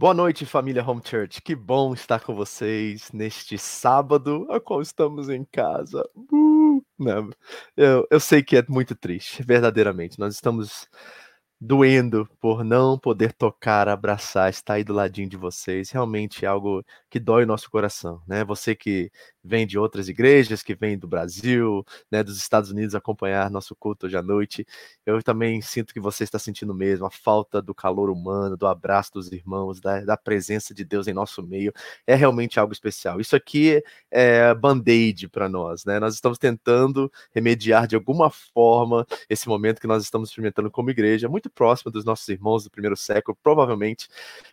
Boa noite, família Home Church. Que bom estar com vocês neste sábado, a qual estamos em casa. Uh, não, eu, eu sei que é muito triste, verdadeiramente. Nós estamos doendo por não poder tocar, abraçar, estar aí do ladinho de vocês. Realmente é algo que dói o nosso coração, né? Você que vem de outras igrejas, que vem do Brasil, né, dos Estados Unidos acompanhar nosso culto hoje à noite. Eu também sinto que você está sentindo mesmo a falta do calor humano, do abraço dos irmãos, da, da presença de Deus em nosso meio. É realmente algo especial. Isso aqui é band-aid para nós, né? Nós estamos tentando remediar de alguma forma esse momento que nós estamos experimentando como igreja, muito próximo dos nossos irmãos do primeiro século, provavelmente,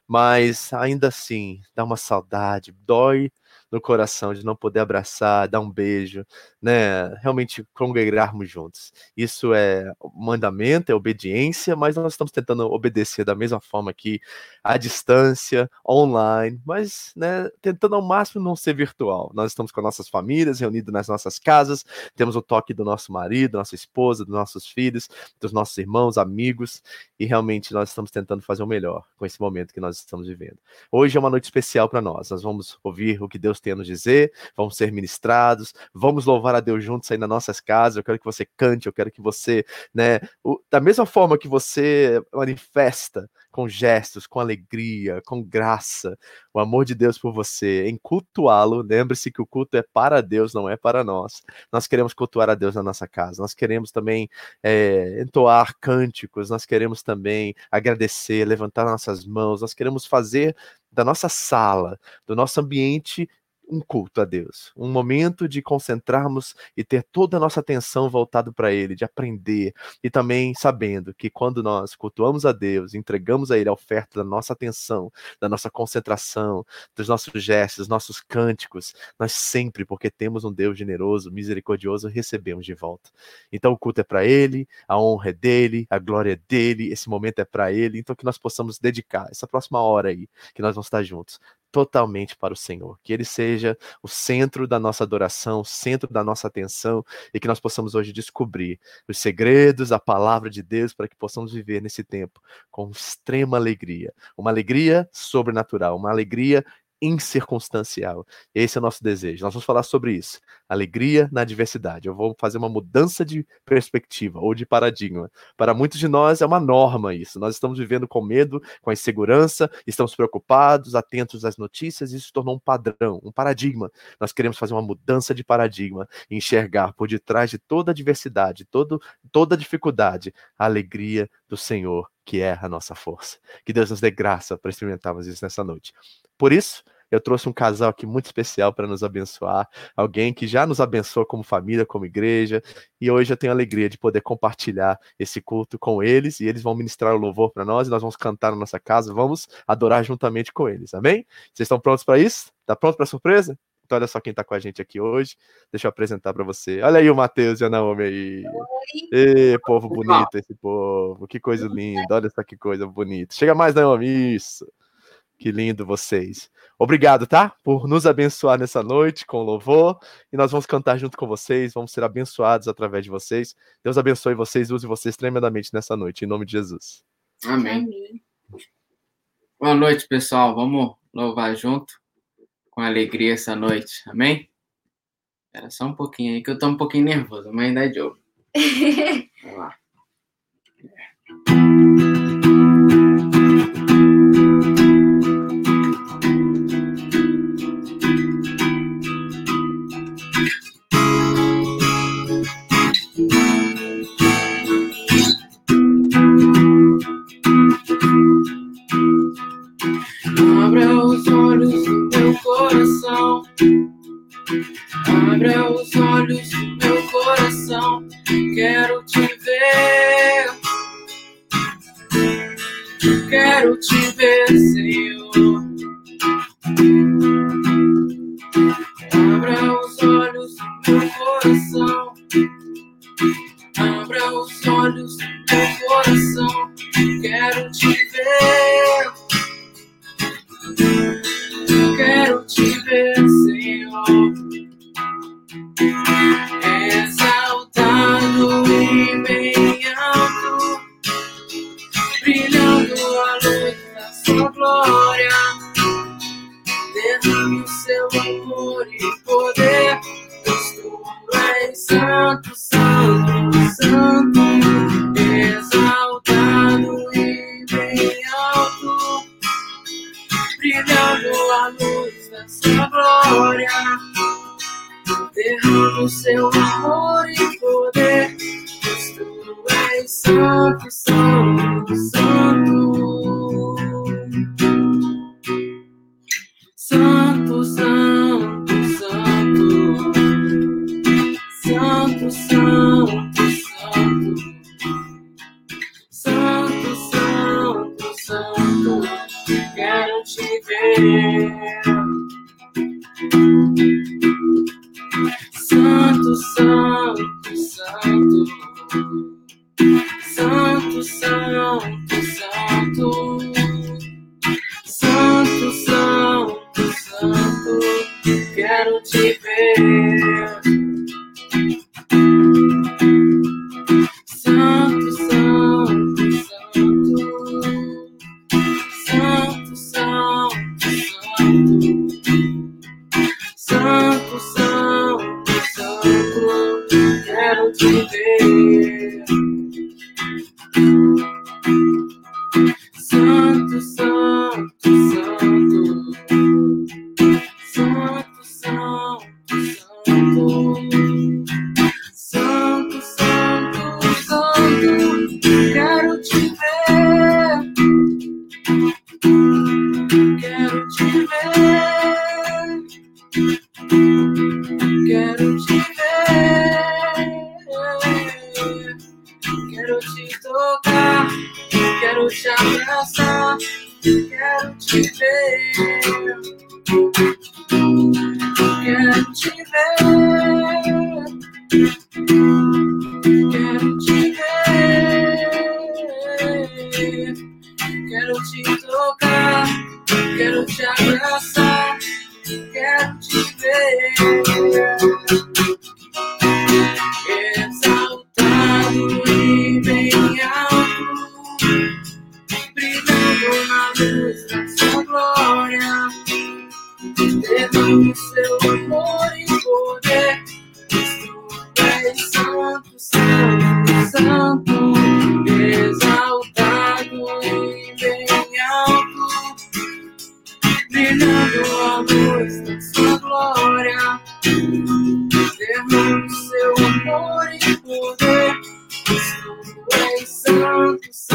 mas ainda assim dá uma saudade, dói no coração de não poder abraçar, dar um beijo, né? Realmente congregarmos juntos. Isso é mandamento, é obediência, mas nós estamos tentando obedecer da mesma forma aqui, à distância, online, mas, né, tentando ao máximo não ser virtual. Nós estamos com nossas famílias reunidos nas nossas casas, temos o toque do nosso marido, nossa esposa, dos nossos filhos, dos nossos irmãos, amigos, e realmente nós estamos tentando fazer o melhor com esse momento que nós estamos vivendo. Hoje é uma noite especial para nós. Nós vamos ouvir o que Deus tem a nos dizer, vamos ser ministrados, vamos louvar a Deus juntos aí nas nossas casas. Eu quero que você cante, eu quero que você, né, o, da mesma forma que você manifesta com gestos, com alegria, com graça, o amor de Deus por você, em cultuá-lo. Lembre-se que o culto é para Deus, não é para nós. Nós queremos cultuar a Deus na nossa casa, nós queremos também é, entoar cânticos, nós queremos também agradecer, levantar nossas mãos, nós queremos fazer da nossa sala, do nosso ambiente um culto a Deus, um momento de concentrarmos e ter toda a nossa atenção voltado para Ele, de aprender e também sabendo que quando nós cultuamos a Deus, entregamos a Ele a oferta da nossa atenção, da nossa concentração, dos nossos gestos, dos nossos cânticos, nós sempre, porque temos um Deus generoso, misericordioso, recebemos de volta. Então o culto é para Ele, a honra é dele, a glória é dele, esse momento é para Ele, então que nós possamos dedicar essa próxima hora aí, que nós vamos estar juntos, totalmente para o Senhor. Que Ele seja o centro da nossa adoração, o centro da nossa atenção e que nós possamos hoje descobrir os segredos, a palavra de Deus para que possamos viver nesse tempo com extrema alegria. Uma alegria sobrenatural, uma alegria incircunstancial. Esse é o nosso desejo. Nós vamos falar sobre isso. Alegria na adversidade. Eu vou fazer uma mudança de perspectiva ou de paradigma. Para muitos de nós é uma norma isso. Nós estamos vivendo com medo, com insegurança, estamos preocupados, atentos às notícias, isso tornou um padrão, um paradigma. Nós queremos fazer uma mudança de paradigma e enxergar por detrás de toda adversidade, todo, toda dificuldade, a alegria do Senhor, que é a nossa força. Que Deus nos dê graça para experimentarmos isso nessa noite. Por isso, eu trouxe um casal aqui muito especial para nos abençoar, alguém que já nos abençoou como família, como igreja, e hoje eu tenho a alegria de poder compartilhar esse culto com eles, e eles vão ministrar o louvor para nós, e nós vamos cantar na nossa casa, vamos adorar juntamente com eles, amém? Vocês estão prontos para isso? Está pronto para a surpresa? Então, olha só quem está com a gente aqui hoje. Deixa eu apresentar para você. Olha aí o Matheus e a Naomi aí. Ê, povo bonito esse povo. Que coisa linda. Olha só que coisa bonita. Chega mais, Naomi. Isso. Que lindo vocês. Obrigado, tá? Por nos abençoar nessa noite com louvor. E nós vamos cantar junto com vocês, vamos ser abençoados através de vocês. Deus abençoe vocês, use vocês tremendamente nessa noite, em nome de Jesus. Amém. Amém. Boa noite, pessoal. Vamos louvar junto com alegria essa noite. Amém? Era só um pouquinho aí que eu tô um pouquinho nervoso, mas ainda é de ouro. Vamos lá. Abra os olhos meu coração, quero santo, santo, santo, exaltado e bem alto, brilhando a luz da sua glória, derrama seu amor e poder. Tu és santo, santo, santo, santo, santo. Thank you. Poder. Tu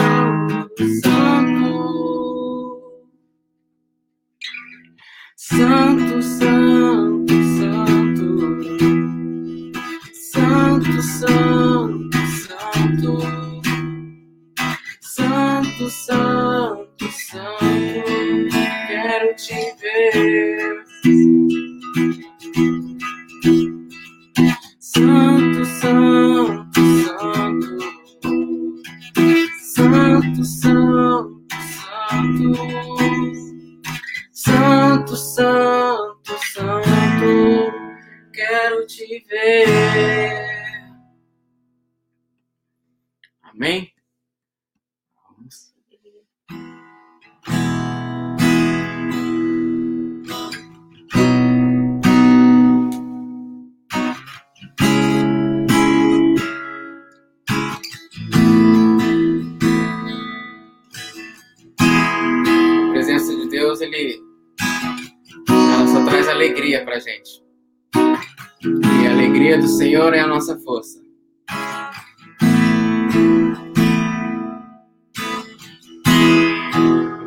Senhor é a nossa força.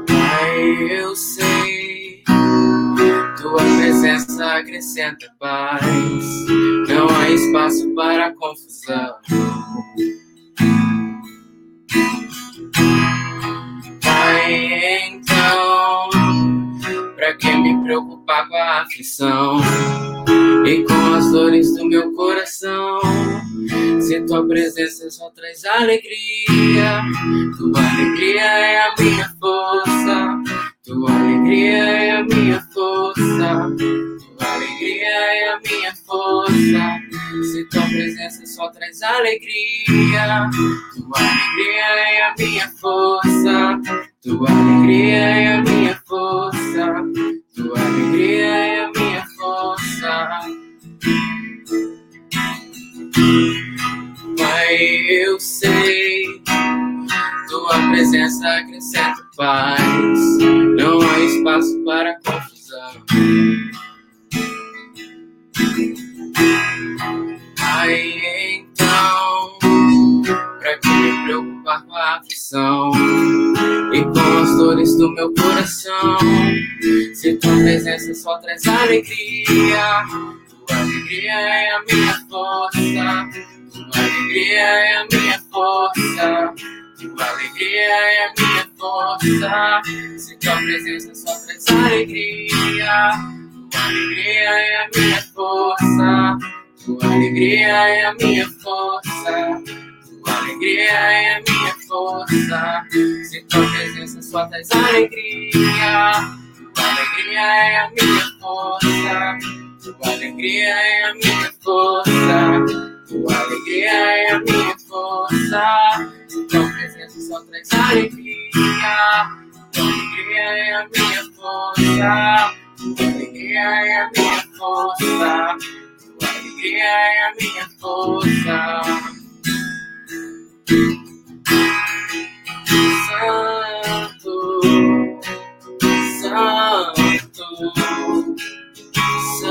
Pai, eu sei, tua presença acrescenta paz. Não há espaço para confusão. Pai, então, pra que me preocupar com a aflição e com as dores do meu coração? Se tua presença só traz alegria, tua alegria é a minha força, tua alegria é a minha força, tua alegria é a minha força. Se tua presença só traz alegria, tua alegria é a minha força, tua alegria é a minha força, tua alegria é a minha força. Pai, eu sei, tua presença acrescenta paz, não há espaço para confusão. Pai, então, para que me preocupar com a aflição e com as dores do meu coração? Se tua presença só traz alegria tua alegria é a minha força. Tua alegria é a minha força. Tua alegria é a minha força. Se tua presença só traz alegria, tua alegria é a minha força. Tua alegria é a minha força. Tua alegria é a minha força. Se tua presença só traz alegria. Tua alegria é a minha força. Tua alegria é a minha força. Tua alegria é a minha força. Tua presença só traz alegria. Tua alegria é a minha força. Tua alegria é a minha força. Tua alegria é a minha força. Santo, Santo,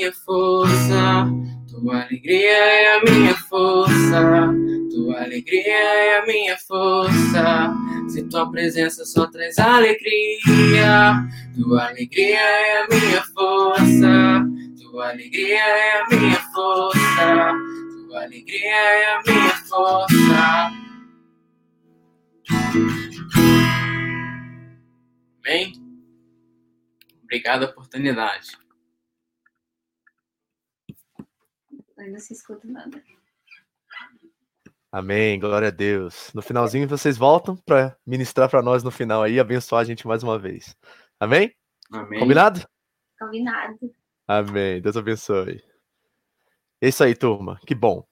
Minha força, tua alegria é a minha força, tua alegria é a minha força. Se tua presença só traz alegria, tua alegria é a minha força, tua alegria é a minha força. Tua alegria é a minha força. Amém? Obrigado a oportunidade. Não se escuta nada. Amém, glória a Deus. No finalzinho vocês voltam para ministrar para nós no final aí, abençoar a gente mais uma vez. Amém? Amém. Combinado? Combinado. Amém. Deus abençoe. É isso aí, turma. Que bom.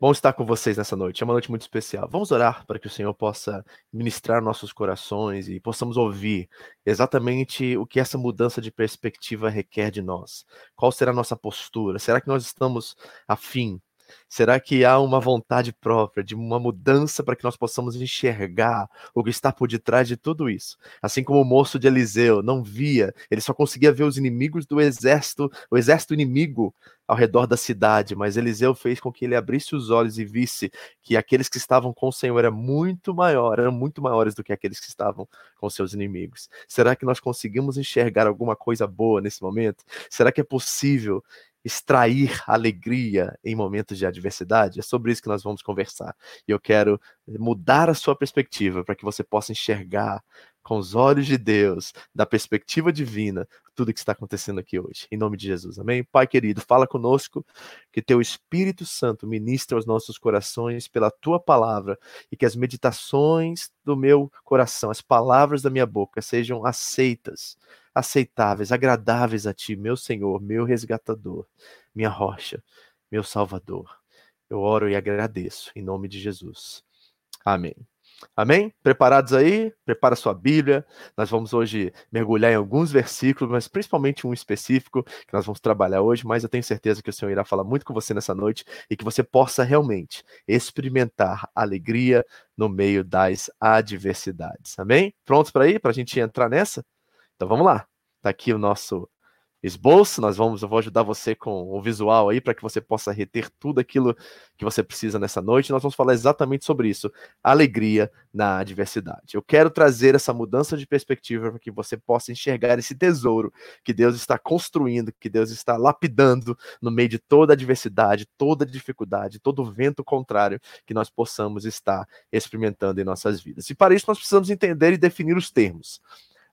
Bom estar com vocês nessa noite. É uma noite muito especial. Vamos orar para que o Senhor possa ministrar nossos corações e possamos ouvir exatamente o que essa mudança de perspectiva requer de nós. Qual será a nossa postura? Será que nós estamos afim Será que há uma vontade própria de uma mudança para que nós possamos enxergar o que está por detrás de tudo isso? Assim como o moço de Eliseu não via, ele só conseguia ver os inimigos do exército, o exército inimigo ao redor da cidade, mas Eliseu fez com que ele abrisse os olhos e visse que aqueles que estavam com o Senhor eram muito maiores, eram muito maiores do que aqueles que estavam com seus inimigos. Será que nós conseguimos enxergar alguma coisa boa nesse momento? Será que é possível extrair alegria em momentos de adversidade? É sobre isso que nós vamos conversar. E eu quero mudar a sua perspectiva para que você possa enxergar com os olhos de Deus, da perspectiva divina, tudo que está acontecendo aqui hoje. Em nome de Jesus. Amém? Pai querido, fala conosco, que teu Espírito Santo ministre aos nossos corações pela tua palavra e que as meditações do meu coração, as palavras da minha boca sejam aceitas aceitáveis, agradáveis a ti, meu Senhor, meu resgatador, minha rocha, meu salvador. Eu oro e agradeço em nome de Jesus. Amém. Amém? Preparados aí? Prepara sua Bíblia. Nós vamos hoje mergulhar em alguns versículos, mas principalmente um específico que nós vamos trabalhar hoje. Mas eu tenho certeza que o Senhor irá falar muito com você nessa noite e que você possa realmente experimentar alegria no meio das adversidades. Amém? Prontos para ir? Para a gente entrar nessa? Então vamos lá. Tá aqui o nosso esboço. Nós vamos, eu vou ajudar você com o visual aí para que você possa reter tudo aquilo que você precisa nessa noite. Nós vamos falar exatamente sobre isso, alegria na adversidade. Eu quero trazer essa mudança de perspectiva para que você possa enxergar esse tesouro que Deus está construindo, que Deus está lapidando no meio de toda adversidade, toda dificuldade, todo vento contrário que nós possamos estar experimentando em nossas vidas. E para isso nós precisamos entender e definir os termos.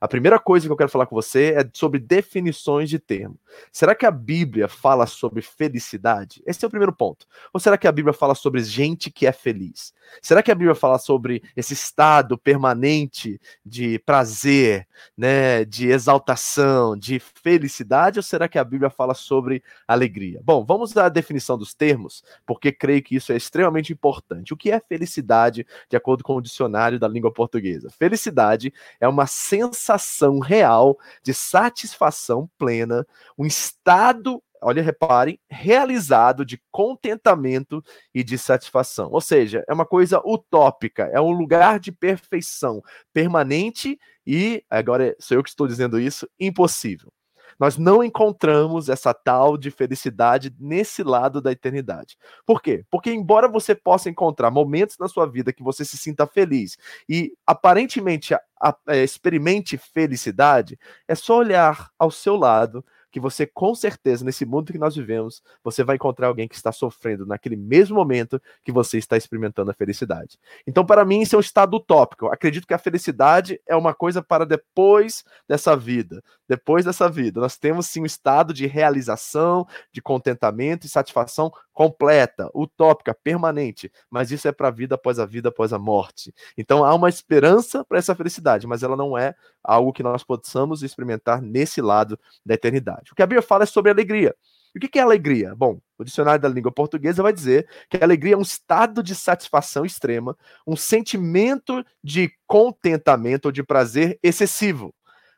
A primeira coisa que eu quero falar com você é sobre definições de termo. Será que a Bíblia fala sobre felicidade? Esse é o primeiro ponto. Ou será que a Bíblia fala sobre gente que é feliz? Será que a Bíblia fala sobre esse estado permanente de prazer, né, de exaltação, de felicidade? Ou será que a Bíblia fala sobre alegria? Bom, vamos à definição dos termos, porque creio que isso é extremamente importante. O que é felicidade, de acordo com o dicionário da língua portuguesa? Felicidade é uma sensação sensação real de satisfação plena, um estado, olha, reparem, realizado de contentamento e de satisfação. Ou seja, é uma coisa utópica, é um lugar de perfeição permanente e, agora sou eu que estou dizendo isso, impossível. Nós não encontramos essa tal de felicidade nesse lado da eternidade. Por quê? Porque, embora você possa encontrar momentos na sua vida que você se sinta feliz e aparentemente a, a, é, experimente felicidade, é só olhar ao seu lado que você com certeza nesse mundo que nós vivemos, você vai encontrar alguém que está sofrendo naquele mesmo momento que você está experimentando a felicidade. Então, para mim, isso é um estado utópico. acredito que a felicidade é uma coisa para depois dessa vida. Depois dessa vida, nós temos sim um estado de realização, de contentamento e satisfação completa, utópica, permanente, mas isso é para a vida após a vida, após a morte. Então há uma esperança para essa felicidade, mas ela não é algo que nós possamos experimentar nesse lado da eternidade. O que a Bíblia fala é sobre alegria. E o que é alegria? Bom, o dicionário da língua portuguesa vai dizer que a alegria é um estado de satisfação extrema, um sentimento de contentamento ou de prazer excessivo.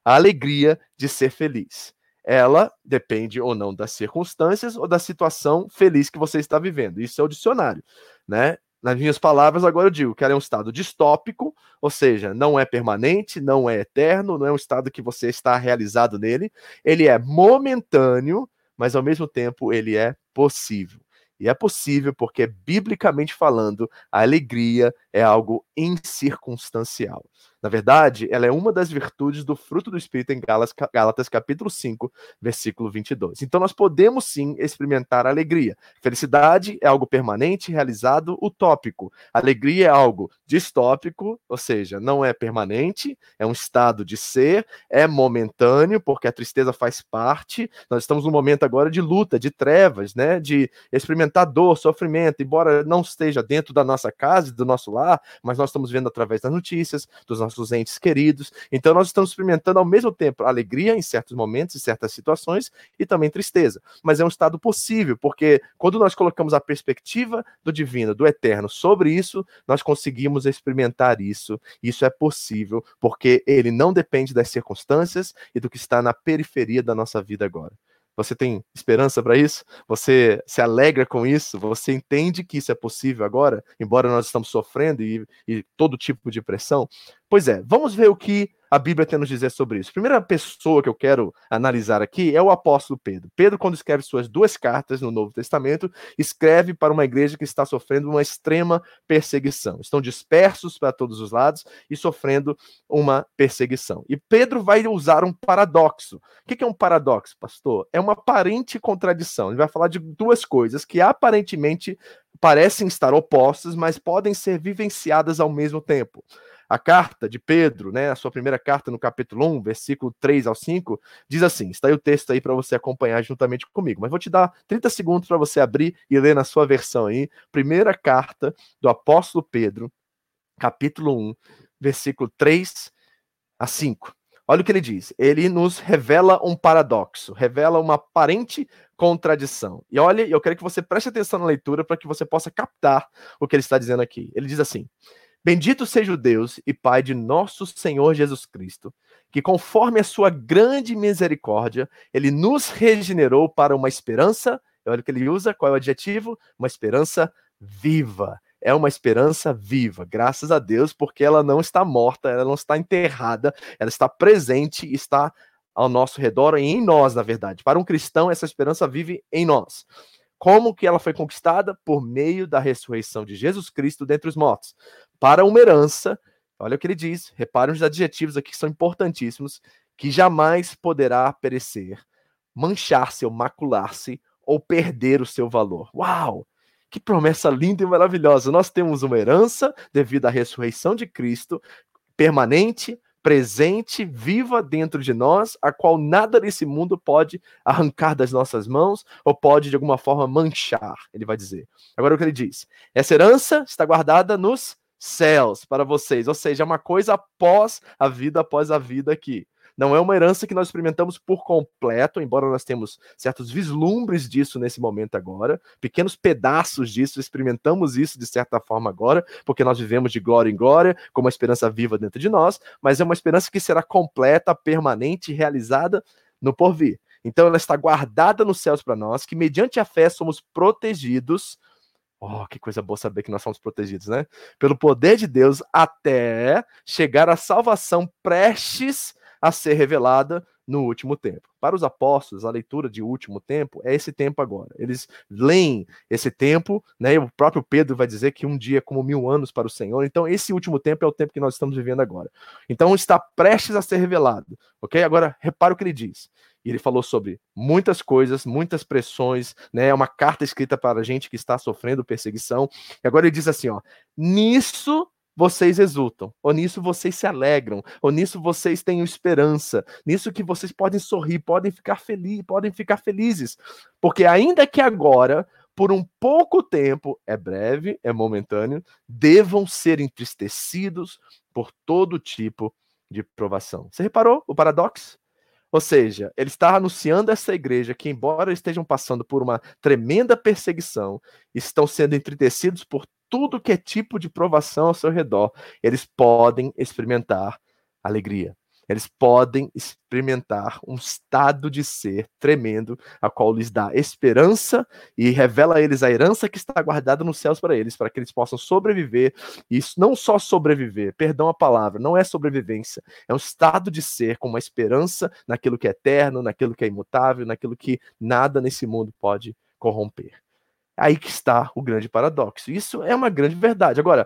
A alegria de ser feliz ela depende ou não das circunstâncias ou da situação feliz que você está vivendo. Isso é o dicionário, né? Nas minhas palavras, agora eu digo que ela é um estado distópico, ou seja, não é permanente, não é eterno, não é um estado que você está realizado nele. Ele é momentâneo, mas ao mesmo tempo ele é possível. E é possível porque, biblicamente falando, a alegria é algo incircunstancial. Na verdade, ela é uma das virtudes do fruto do Espírito em Gálatas, capítulo 5, versículo 22. Então nós podemos sim experimentar alegria. Felicidade é algo permanente, realizado, utópico. Alegria é algo distópico, ou seja, não é permanente, é um estado de ser, é momentâneo, porque a tristeza faz parte. Nós estamos num momento agora de luta, de trevas, né, de experimentar dor, sofrimento, embora não esteja dentro da nossa casa, do nosso lar, mas nós estamos vendo através das notícias, dos nossos nossos entes queridos. Então, nós estamos experimentando ao mesmo tempo alegria em certos momentos, em certas situações, e também tristeza. Mas é um estado possível, porque quando nós colocamos a perspectiva do divino, do eterno, sobre isso, nós conseguimos experimentar isso. Isso é possível, porque ele não depende das circunstâncias e do que está na periferia da nossa vida agora. Você tem esperança para isso? Você se alegra com isso? Você entende que isso é possível agora, embora nós estamos sofrendo e, e todo tipo de pressão? Pois é, vamos ver o que a Bíblia tem a nos dizer sobre isso. A primeira pessoa que eu quero analisar aqui é o apóstolo Pedro. Pedro, quando escreve suas duas cartas no Novo Testamento, escreve para uma igreja que está sofrendo uma extrema perseguição. Estão dispersos para todos os lados e sofrendo uma perseguição. E Pedro vai usar um paradoxo. O que é um paradoxo, pastor? É uma aparente contradição. Ele vai falar de duas coisas que aparentemente parecem estar opostas, mas podem ser vivenciadas ao mesmo tempo. A carta de Pedro, né, a sua primeira carta no capítulo 1, versículo 3 ao 5, diz assim: está aí o texto aí para você acompanhar juntamente comigo, mas vou te dar 30 segundos para você abrir e ler na sua versão aí. Primeira carta do apóstolo Pedro, capítulo 1, versículo 3 a 5. Olha o que ele diz. Ele nos revela um paradoxo, revela uma aparente contradição. E olha, eu quero que você preste atenção na leitura para que você possa captar o que ele está dizendo aqui. Ele diz assim: Bendito seja o Deus e Pai de nosso Senhor Jesus Cristo, que conforme a sua grande misericórdia, ele nos regenerou para uma esperança, olha o que ele usa, qual é o adjetivo? Uma esperança viva. É uma esperança viva, graças a Deus, porque ela não está morta, ela não está enterrada, ela está presente, está ao nosso redor e em nós, na verdade. Para um cristão, essa esperança vive em nós. Como que ela foi conquistada? Por meio da ressurreição de Jesus Cristo dentre os mortos para uma herança. Olha o que ele diz, reparem os adjetivos aqui que são importantíssimos, que jamais poderá perecer, manchar-se ou macular-se ou perder o seu valor. Uau! Que promessa linda e maravilhosa! Nós temos uma herança devido à ressurreição de Cristo, permanente, presente, viva dentro de nós, a qual nada nesse mundo pode arrancar das nossas mãos ou pode de alguma forma manchar, ele vai dizer. Agora o que ele diz? Essa herança está guardada nos céus para vocês, ou seja, é uma coisa após a vida, após a vida aqui. Não é uma herança que nós experimentamos por completo, embora nós temos certos vislumbres disso nesse momento agora, pequenos pedaços disso, experimentamos isso de certa forma agora, porque nós vivemos de glória em glória, com uma esperança viva dentro de nós, mas é uma esperança que será completa, permanente e realizada no porvir. Então ela está guardada nos céus para nós, que mediante a fé somos protegidos. Oh, que coisa boa saber que nós somos protegidos, né? Pelo poder de Deus até chegar à salvação prestes a ser revelada no último tempo. Para os apóstolos, a leitura de último tempo é esse tempo agora. Eles leem esse tempo, né? O próprio Pedro vai dizer que um dia é como mil anos para o Senhor. Então, esse último tempo é o tempo que nós estamos vivendo agora. Então, está prestes a ser revelado, ok? Agora, repara o que ele diz. Ele falou sobre muitas coisas, muitas pressões, né? É uma carta escrita para a gente que está sofrendo perseguição. E agora ele diz assim, ó: nisso vocês exultam, ou nisso vocês se alegram, ou nisso vocês têm esperança, nisso que vocês podem sorrir, podem ficar felizes, podem ficar felizes, porque ainda que agora, por um pouco tempo, é breve, é momentâneo, devam ser entristecidos por todo tipo de provação. Você reparou o paradoxo? Ou seja, ele está anunciando essa igreja que, embora estejam passando por uma tremenda perseguição, estão sendo entristecidos por tudo que é tipo de provação ao seu redor, eles podem experimentar alegria. Eles podem experimentar um estado de ser tremendo, a qual lhes dá esperança e revela a eles a herança que está guardada nos céus para eles, para que eles possam sobreviver. E não só sobreviver, perdão a palavra, não é sobrevivência, é um estado de ser com uma esperança naquilo que é eterno, naquilo que é imutável, naquilo que nada nesse mundo pode corromper. Aí que está o grande paradoxo. Isso é uma grande verdade. Agora,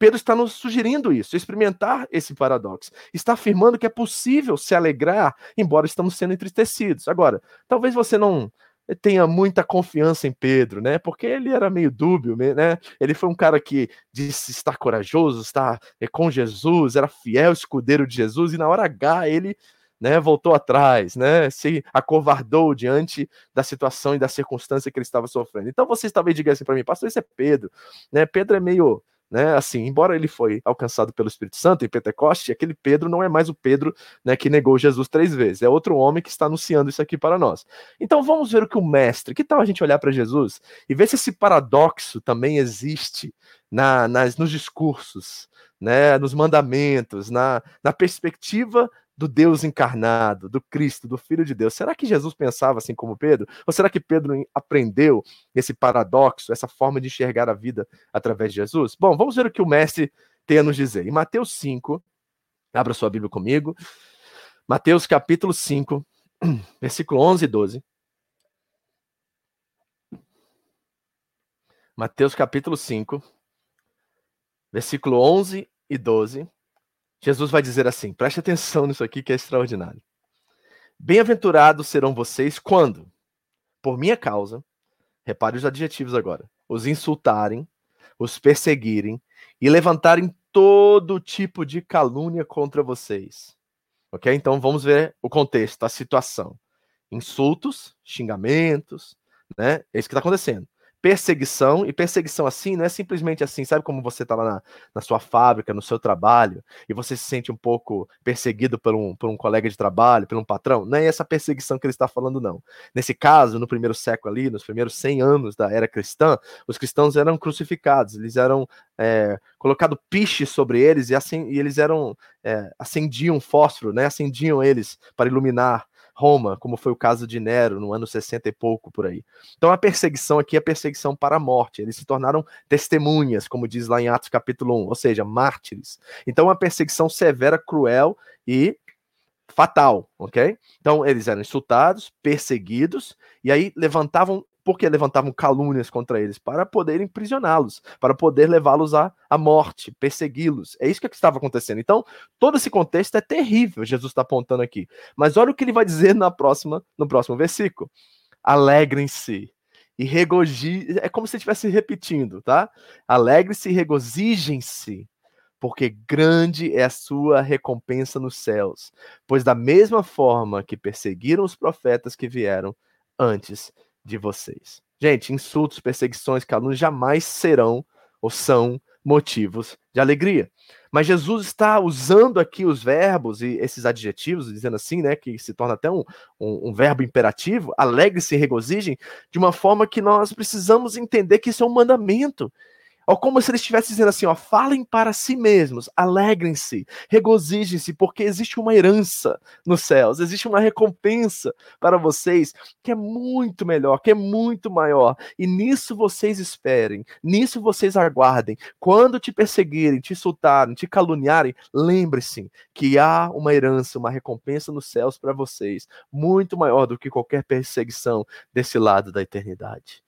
Pedro está nos sugerindo isso, experimentar esse paradoxo. Está afirmando que é possível se alegrar, embora estamos sendo entristecidos. Agora, talvez você não tenha muita confiança em Pedro, né? Porque ele era meio dúbio, né? Ele foi um cara que disse estar corajoso, estar eh, com Jesus, era fiel escudeiro de Jesus, e na hora H ele né, voltou atrás, né, se acovardou diante da situação e da circunstância que ele estava sofrendo. Então vocês talvez digam assim para mim, pastor, esse é Pedro, né? Pedro é meio, né, assim, embora ele foi alcançado pelo Espírito Santo em Pentecoste, aquele Pedro não é mais o Pedro, né, que negou Jesus três vezes, é outro homem que está anunciando isso aqui para nós. Então vamos ver o que o mestre, que tal a gente olhar para Jesus e ver se esse paradoxo também existe na, nas, nos discursos, né, nos mandamentos, na, na perspectiva do Deus encarnado, do Cristo, do Filho de Deus. Será que Jesus pensava assim como Pedro? Ou será que Pedro aprendeu esse paradoxo, essa forma de enxergar a vida através de Jesus? Bom, vamos ver o que o mestre tem a nos dizer. Em Mateus 5, abra sua Bíblia comigo. Mateus capítulo 5, versículo 11 e 12. Mateus capítulo 5, versículo 11 e 12. Jesus vai dizer assim: preste atenção nisso aqui que é extraordinário. Bem-aventurados serão vocês quando, por minha causa, repare os adjetivos agora, os insultarem, os perseguirem e levantarem todo tipo de calúnia contra vocês. Ok? Então vamos ver o contexto, a situação. Insultos, xingamentos, né? É isso que está acontecendo perseguição, e perseguição assim não é simplesmente assim, sabe como você está lá na, na, sua fábrica, no seu trabalho, e você se sente um pouco perseguido por um, por um colega de trabalho, por um patrão? Não é essa perseguição que ele está falando, não. Nesse caso, no primeiro século ali, nos primeiros 100 anos da era cristã, os cristãos eram crucificados, eles eram é, colocado piche sobre eles e, assim, e eles eram é, acendiam fósforo, né? Acendiam eles para iluminar Roma, como foi o caso de Nero no ano 60 e pouco por aí. Então a perseguição aqui é perseguição para a morte. Eles se tornaram testemunhas, como diz lá em Atos capítulo 1, ou seja, mártires. Então uma perseguição severa, cruel e fatal, ok? Então eles eram insultados, perseguidos e aí levantavam porque levantavam calúnias contra eles, para poderem prisioná-los, para poder levá-los à, à morte, persegui-los. É isso que estava acontecendo. Então, todo esse contexto é terrível, Jesus está apontando aqui. Mas olha o que ele vai dizer na próxima, no próximo versículo. Alegrem-se e regozijem. É como se estivesse repetindo, tá? Alegre-se e regozijem-se porque grande é a sua recompensa nos céus. Pois da mesma forma que perseguiram os profetas que vieram antes de vocês. Gente, insultos, perseguições, calúnias jamais serão ou são motivos de alegria. Mas Jesus está usando aqui os verbos e esses adjetivos, dizendo assim, né, que se torna até um, um, um verbo imperativo, alegre-se e regozijem, de uma forma que nós precisamos entender que isso é um mandamento. Ou como se ele estivesse dizendo assim, ó, falem para si mesmos, alegrem-se, regozijem-se, porque existe uma herança nos céus, existe uma recompensa para vocês que é muito melhor, que é muito maior. E nisso vocês esperem, nisso vocês aguardem. Quando te perseguirem, te insultarem, te caluniarem, lembre-se que há uma herança, uma recompensa nos céus para vocês, muito maior do que qualquer perseguição desse lado da eternidade.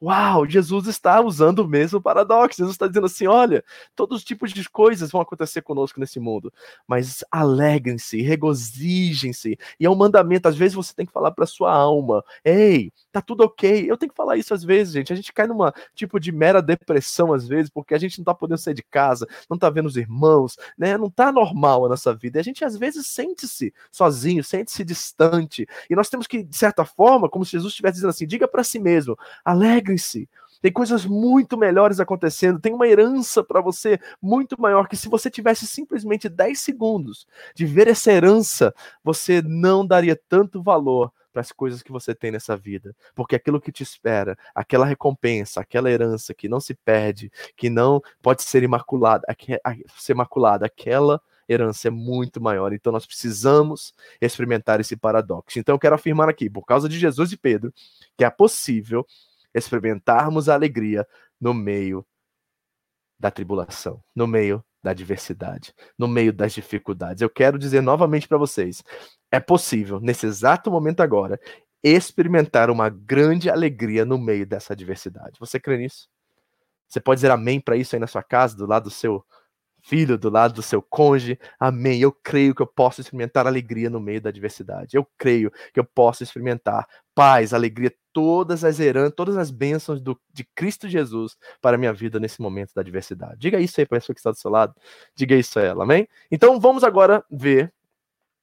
Uau, Jesus está usando o mesmo paradoxo. Jesus está dizendo assim: olha, todos os tipos de coisas vão acontecer conosco nesse mundo, mas alegrem-se, regozijem-se. E é um mandamento. Às vezes você tem que falar para sua alma: ei, tá tudo ok. Eu tenho que falar isso às vezes, gente. A gente cai numa tipo de mera depressão às vezes, porque a gente não tá podendo sair de casa, não tá vendo os irmãos, né? Não tá normal a nossa vida. E a gente às vezes sente-se sozinho, sente-se distante. E nós temos que, de certa forma, como se Jesus estivesse dizendo assim: diga para si mesmo, alegre alegre-se. Tem coisas muito melhores acontecendo, tem uma herança para você muito maior que se você tivesse simplesmente 10 segundos de ver essa herança, você não daria tanto valor para as coisas que você tem nessa vida, porque aquilo que te espera, aquela recompensa, aquela herança que não se perde, que não pode ser imaculada, ser maculada, aquela herança é muito maior. Então nós precisamos experimentar esse paradoxo. Então eu quero afirmar aqui, por causa de Jesus e Pedro, que é possível experimentarmos a alegria no meio da tribulação, no meio da adversidade, no meio das dificuldades. Eu quero dizer novamente para vocês: é possível, nesse exato momento agora, experimentar uma grande alegria no meio dessa adversidade. Você crê nisso? Você pode dizer amém para isso aí na sua casa, do lado do seu filho, do lado do seu cônjuge. Amém. Eu creio que eu posso experimentar alegria no meio da adversidade. Eu creio que eu posso experimentar paz, alegria, todas as heranças, todas as bênçãos do, de Cristo Jesus para a minha vida nesse momento da adversidade. Diga isso aí para a pessoa que está do seu lado. Diga isso a ela. Amém? Então vamos agora ver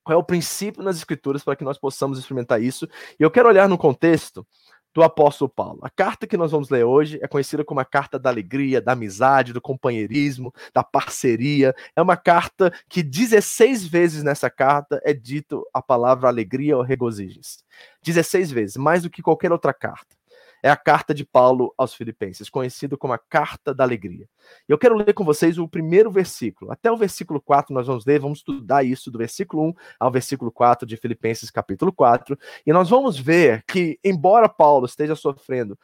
qual é o princípio nas escrituras para que nós possamos experimentar isso. E eu quero olhar no contexto do apóstolo Paulo. A carta que nós vamos ler hoje é conhecida como a carta da alegria, da amizade, do companheirismo, da parceria. É uma carta que 16 vezes nessa carta é dito a palavra alegria ou regozijes. 16 vezes, mais do que qualquer outra carta é a carta de Paulo aos Filipenses, conhecido como a carta da alegria. Eu quero ler com vocês o primeiro versículo. Até o versículo 4 nós vamos ler, vamos estudar isso do versículo 1 ao versículo 4 de Filipenses capítulo 4, e nós vamos ver que embora Paulo esteja sofrendo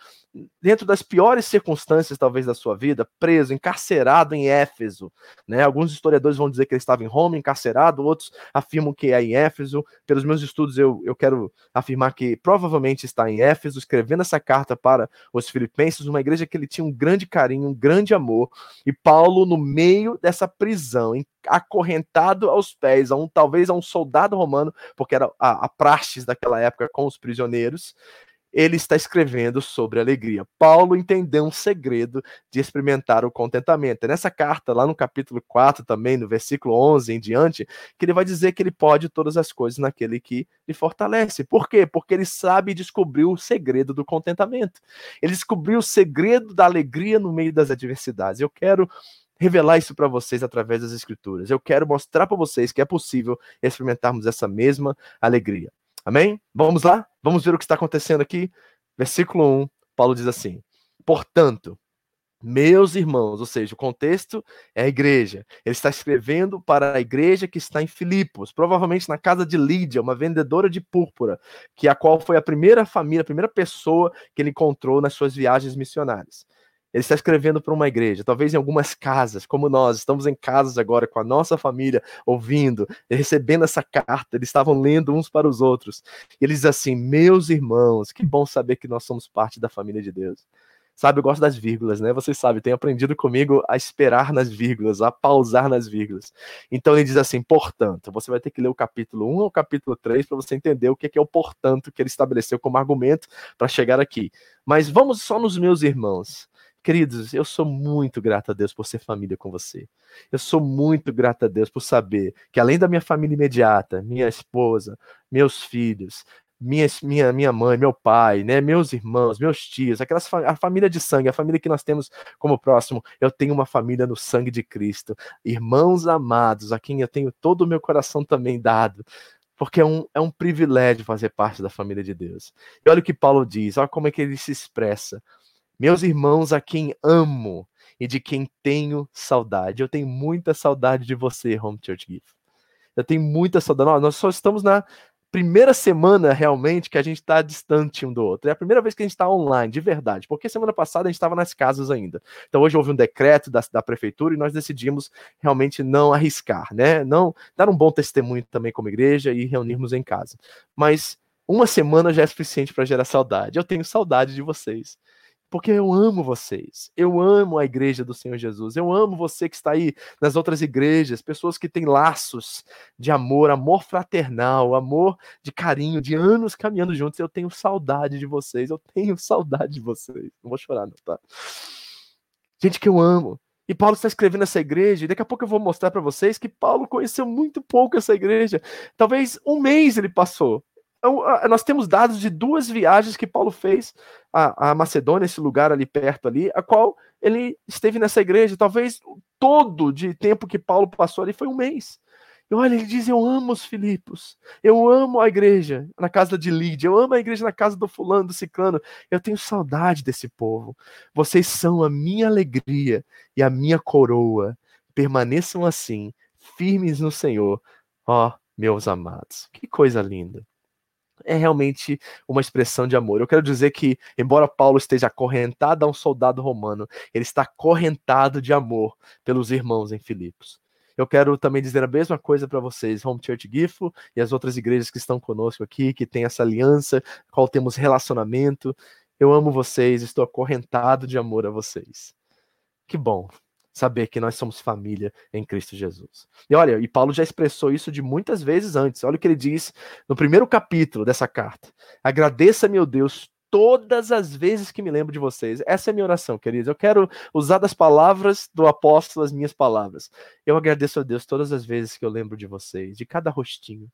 dentro das piores circunstâncias talvez da sua vida, preso, encarcerado em Éfeso, né? Alguns historiadores vão dizer que ele estava em Roma, encarcerado, outros afirmam que é em Éfeso. Pelos meus estudos eu, eu quero afirmar que provavelmente está em Éfeso, escrevendo essa carta para os filipenses, uma igreja que ele tinha um grande carinho, um grande amor, e Paulo no meio dessa prisão, acorrentado aos pés, a um talvez a um soldado romano, porque era a, a praxis daquela época com os prisioneiros, ele está escrevendo sobre alegria. Paulo entendeu um segredo de experimentar o contentamento. É nessa carta, lá no capítulo 4 também, no versículo 11 em diante, que ele vai dizer que ele pode todas as coisas naquele que lhe fortalece. Por quê? Porque ele sabe e descobriu o segredo do contentamento. Ele descobriu o segredo da alegria no meio das adversidades. Eu quero revelar isso para vocês através das escrituras. Eu quero mostrar para vocês que é possível experimentarmos essa mesma alegria. Amém? Vamos lá? Vamos ver o que está acontecendo aqui? Versículo 1, Paulo diz assim: Portanto, meus irmãos, ou seja, o contexto é a igreja. Ele está escrevendo para a igreja que está em Filipos, provavelmente na casa de Lídia, uma vendedora de púrpura, que a qual foi a primeira família, a primeira pessoa que ele encontrou nas suas viagens missionárias. Ele está escrevendo para uma igreja, talvez em algumas casas, como nós, estamos em casas agora com a nossa família, ouvindo, recebendo essa carta, eles estavam lendo uns para os outros. E ele diz assim: Meus irmãos, que bom saber que nós somos parte da família de Deus. Sabe, eu gosto das vírgulas, né? Vocês sabem, tem aprendido comigo a esperar nas vírgulas, a pausar nas vírgulas. Então ele diz assim: portanto, você vai ter que ler o capítulo 1 ou o capítulo 3 para você entender o que é o portanto que ele estabeleceu como argumento para chegar aqui. Mas vamos só nos meus irmãos Queridos, eu sou muito grato a Deus por ser família com você. Eu sou muito grato a Deus por saber que, além da minha família imediata, minha esposa, meus filhos, minha, minha, minha mãe, meu pai, né, meus irmãos, meus tios, aquelas a família de sangue, a família que nós temos como próximo, eu tenho uma família no sangue de Cristo, irmãos amados, a quem eu tenho todo o meu coração também dado, porque é um, é um privilégio fazer parte da família de Deus. E olha o que Paulo diz, olha como é que ele se expressa. Meus irmãos, a quem amo e de quem tenho saudade. Eu tenho muita saudade de você, Home Church Gift. Eu tenho muita saudade. Nós só estamos na primeira semana realmente que a gente está distante um do outro. É a primeira vez que a gente está online, de verdade, porque semana passada a gente estava nas casas ainda. Então hoje houve um decreto da, da prefeitura e nós decidimos realmente não arriscar, né? Não dar um bom testemunho também como igreja e reunirmos em casa. Mas uma semana já é suficiente para gerar saudade. Eu tenho saudade de vocês porque eu amo vocês. Eu amo a igreja do Senhor Jesus. Eu amo você que está aí nas outras igrejas, pessoas que têm laços de amor, amor fraternal, amor de carinho, de anos caminhando juntos. Eu tenho saudade de vocês. Eu tenho saudade de vocês. Não vou chorar, não, tá? Gente que eu amo. E Paulo está escrevendo essa igreja, e daqui a pouco eu vou mostrar para vocês que Paulo conheceu muito pouco essa igreja. Talvez um mês ele passou. Então, nós temos dados de duas viagens que Paulo fez à, Macedônia, esse lugar ali perto ali, a qual ele esteve nessa igreja. Talvez todo de tempo que Paulo passou ali foi um mês. E olha, ele diz: Eu amo os Filipos, eu amo a igreja na casa de Lídia, eu amo a igreja na casa do fulano, do ciclano. Eu tenho saudade desse povo. Vocês são a minha alegria e a minha coroa. Permaneçam assim, firmes no Senhor, ó, meus amados. Que coisa linda é realmente uma expressão de amor. Eu quero dizer que, embora Paulo esteja acorrentado a um soldado romano, ele está acorrentado de amor pelos irmãos em Filipos. Eu quero também dizer a mesma coisa para vocês, Home Church Gifo e as outras igrejas que estão conosco aqui, que tem essa aliança, qual temos relacionamento. Eu amo vocês, estou acorrentado de amor a vocês. Que bom saber que nós somos família em Cristo Jesus. E olha, e Paulo já expressou isso de muitas vezes antes. Olha o que ele diz no primeiro capítulo dessa carta. Agradeça, meu Deus, todas as vezes que me lembro de vocês. Essa é a minha oração, queridos. Eu quero usar das palavras do apóstolo as minhas palavras. Eu agradeço a Deus todas as vezes que eu lembro de vocês, de cada rostinho,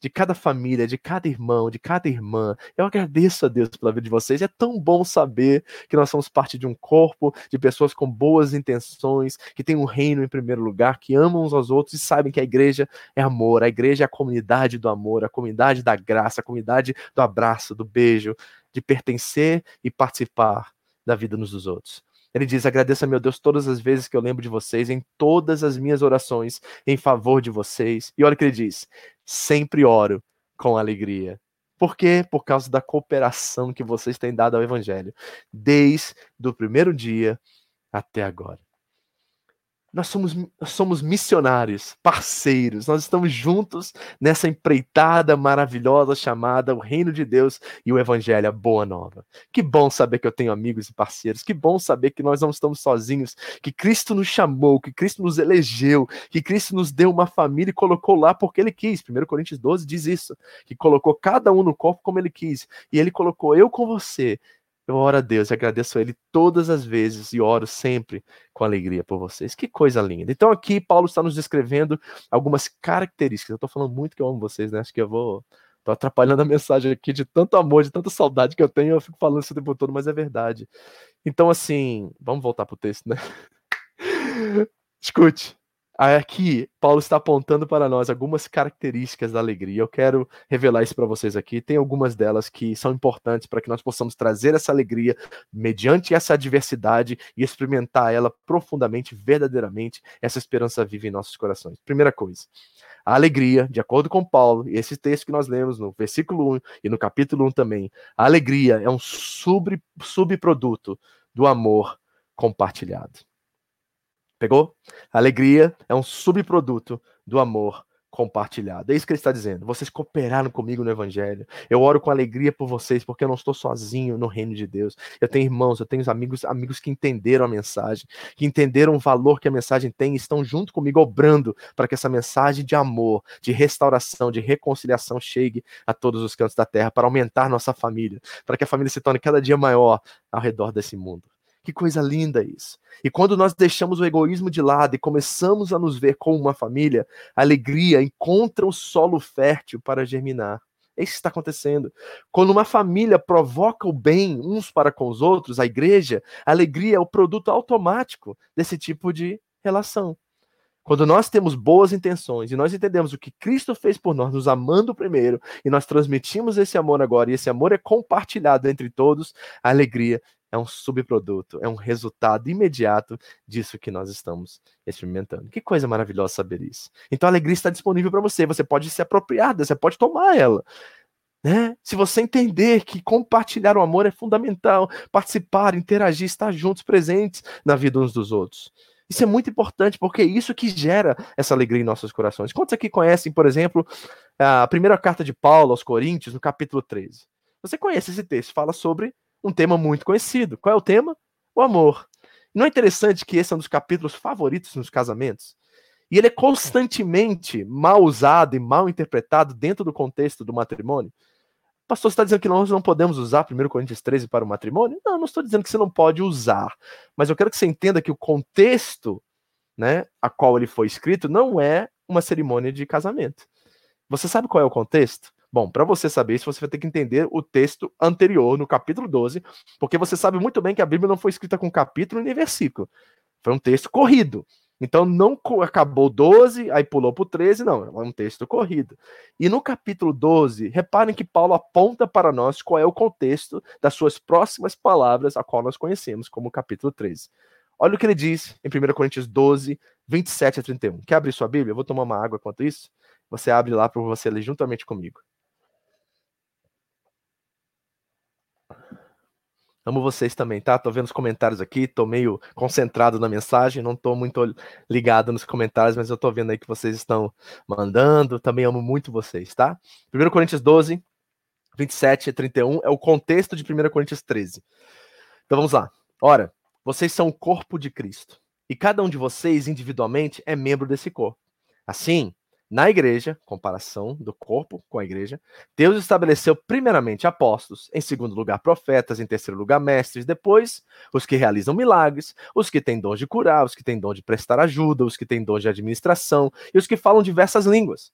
de cada família, de cada irmão, de cada irmã. Eu agradeço a Deus pela vida de vocês. É tão bom saber que nós somos parte de um corpo de pessoas com boas intenções, que tem um reino em primeiro lugar, que amam uns aos outros e sabem que a igreja é amor, a igreja é a comunidade do amor, a comunidade da graça, a comunidade do abraço, do beijo, de pertencer e participar da vida uns dos outros. Ele diz: Agradeça, meu Deus, todas as vezes que eu lembro de vocês, em todas as minhas orações em favor de vocês. E olha o que ele diz: Sempre oro com alegria. Por quê? Por causa da cooperação que vocês têm dado ao Evangelho, desde o primeiro dia até agora. Nós somos, nós somos missionários, parceiros, nós estamos juntos nessa empreitada maravilhosa chamada o Reino de Deus e o Evangelho, a Boa Nova. Que bom saber que eu tenho amigos e parceiros, que bom saber que nós não estamos sozinhos, que Cristo nos chamou, que Cristo nos elegeu, que Cristo nos deu uma família e colocou lá porque Ele quis. 1 Coríntios 12 diz isso, que colocou cada um no corpo como Ele quis, e Ele colocou eu com você eu oro a Deus e agradeço a Ele todas as vezes e oro sempre com alegria por vocês. Que coisa linda. Então, aqui, Paulo está nos descrevendo algumas características. Eu estou falando muito que eu amo vocês, né? Acho que eu vou. Tô atrapalhando a mensagem aqui de tanto amor, de tanta saudade que eu tenho, eu fico falando isso o tempo todo, mas é verdade. Então, assim, vamos voltar pro texto, né? Escute, Aqui, Paulo está apontando para nós algumas características da alegria. Eu quero revelar isso para vocês aqui. Tem algumas delas que são importantes para que nós possamos trazer essa alegria mediante essa adversidade e experimentar ela profundamente, verdadeiramente, essa esperança viva em nossos corações. Primeira coisa, a alegria, de acordo com Paulo, e esse texto que nós lemos no versículo 1 e no capítulo 1 também, a alegria é um sub, subproduto do amor compartilhado. Pegou? A alegria é um subproduto do amor compartilhado. É isso que ele está dizendo. Vocês cooperaram comigo no Evangelho. Eu oro com alegria por vocês, porque eu não estou sozinho no reino de Deus. Eu tenho irmãos, eu tenho amigos, amigos que entenderam a mensagem, que entenderam o valor que a mensagem tem e estão junto comigo obrando para que essa mensagem de amor, de restauração, de reconciliação chegue a todos os cantos da terra, para aumentar nossa família, para que a família se torne cada dia maior ao redor desse mundo. Que coisa linda isso. E quando nós deixamos o egoísmo de lado e começamos a nos ver como uma família, a alegria encontra o solo fértil para germinar. É isso que está acontecendo. Quando uma família provoca o bem uns para com os outros, a igreja, a alegria é o produto automático desse tipo de relação. Quando nós temos boas intenções e nós entendemos o que Cristo fez por nós, nos amando primeiro, e nós transmitimos esse amor agora, e esse amor é compartilhado entre todos, a alegria é um subproduto, é um resultado imediato disso que nós estamos experimentando. Que coisa maravilhosa saber isso. Então a alegria está disponível para você, você pode se apropriar, você pode tomar ela. Né? Se você entender que compartilhar o amor é fundamental, participar, interagir, estar juntos, presentes na vida uns dos outros. Isso é muito importante, porque é isso que gera essa alegria em nossos corações. Quantos aqui conhecem, por exemplo, a primeira carta de Paulo aos Coríntios, no capítulo 13? Você conhece esse texto, fala sobre um tema muito conhecido. Qual é o tema? O amor. Não é interessante que esse é um dos capítulos favoritos nos casamentos? E ele é constantemente mal usado e mal interpretado dentro do contexto do matrimônio. Pastor, você está dizendo que nós não podemos usar 1 Coríntios 13 para o matrimônio? Não, não estou dizendo que você não pode usar. Mas eu quero que você entenda que o contexto né, a qual ele foi escrito não é uma cerimônia de casamento. Você sabe qual é o contexto? Bom, para você saber isso, você vai ter que entender o texto anterior, no capítulo 12, porque você sabe muito bem que a Bíblia não foi escrita com capítulo nem versículo. Foi um texto corrido. Então não acabou 12, aí pulou para o 13, não, é um texto corrido. E no capítulo 12, reparem que Paulo aponta para nós qual é o contexto das suas próximas palavras, a qual nós conhecemos como capítulo 13. Olha o que ele diz em 1 Coríntios 12, 27 a 31. Quer abrir sua Bíblia? Eu vou tomar uma água enquanto isso. Você abre lá para você ler juntamente comigo. Amo vocês também, tá? Tô vendo os comentários aqui, tô meio concentrado na mensagem, não tô muito ligado nos comentários, mas eu tô vendo aí que vocês estão mandando. Também amo muito vocês, tá? 1 Coríntios 12, 27 e 31 é o contexto de 1 Coríntios 13. Então vamos lá. Ora, vocês são o corpo de Cristo, e cada um de vocês individualmente é membro desse corpo. Assim, na igreja, comparação do corpo com a igreja, Deus estabeleceu primeiramente apóstolos, em segundo lugar profetas, em terceiro lugar mestres, depois os que realizam milagres, os que têm dom de curar, os que têm dom de prestar ajuda, os que têm dom de administração e os que falam diversas línguas.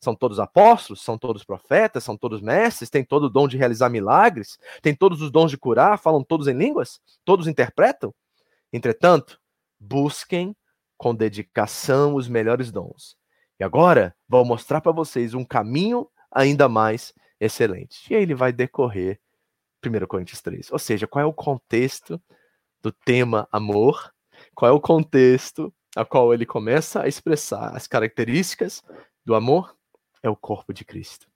São todos apóstolos, são todos profetas, são todos mestres, têm todo o dom de realizar milagres, têm todos os dons de curar, falam todos em línguas, todos interpretam. Entretanto, busquem com dedicação os melhores dons e agora vou mostrar para vocês um caminho ainda mais excelente. E aí ele vai decorrer 1 Coríntios 3. Ou seja, qual é o contexto do tema amor? Qual é o contexto a qual ele começa a expressar as características do amor? É o corpo de Cristo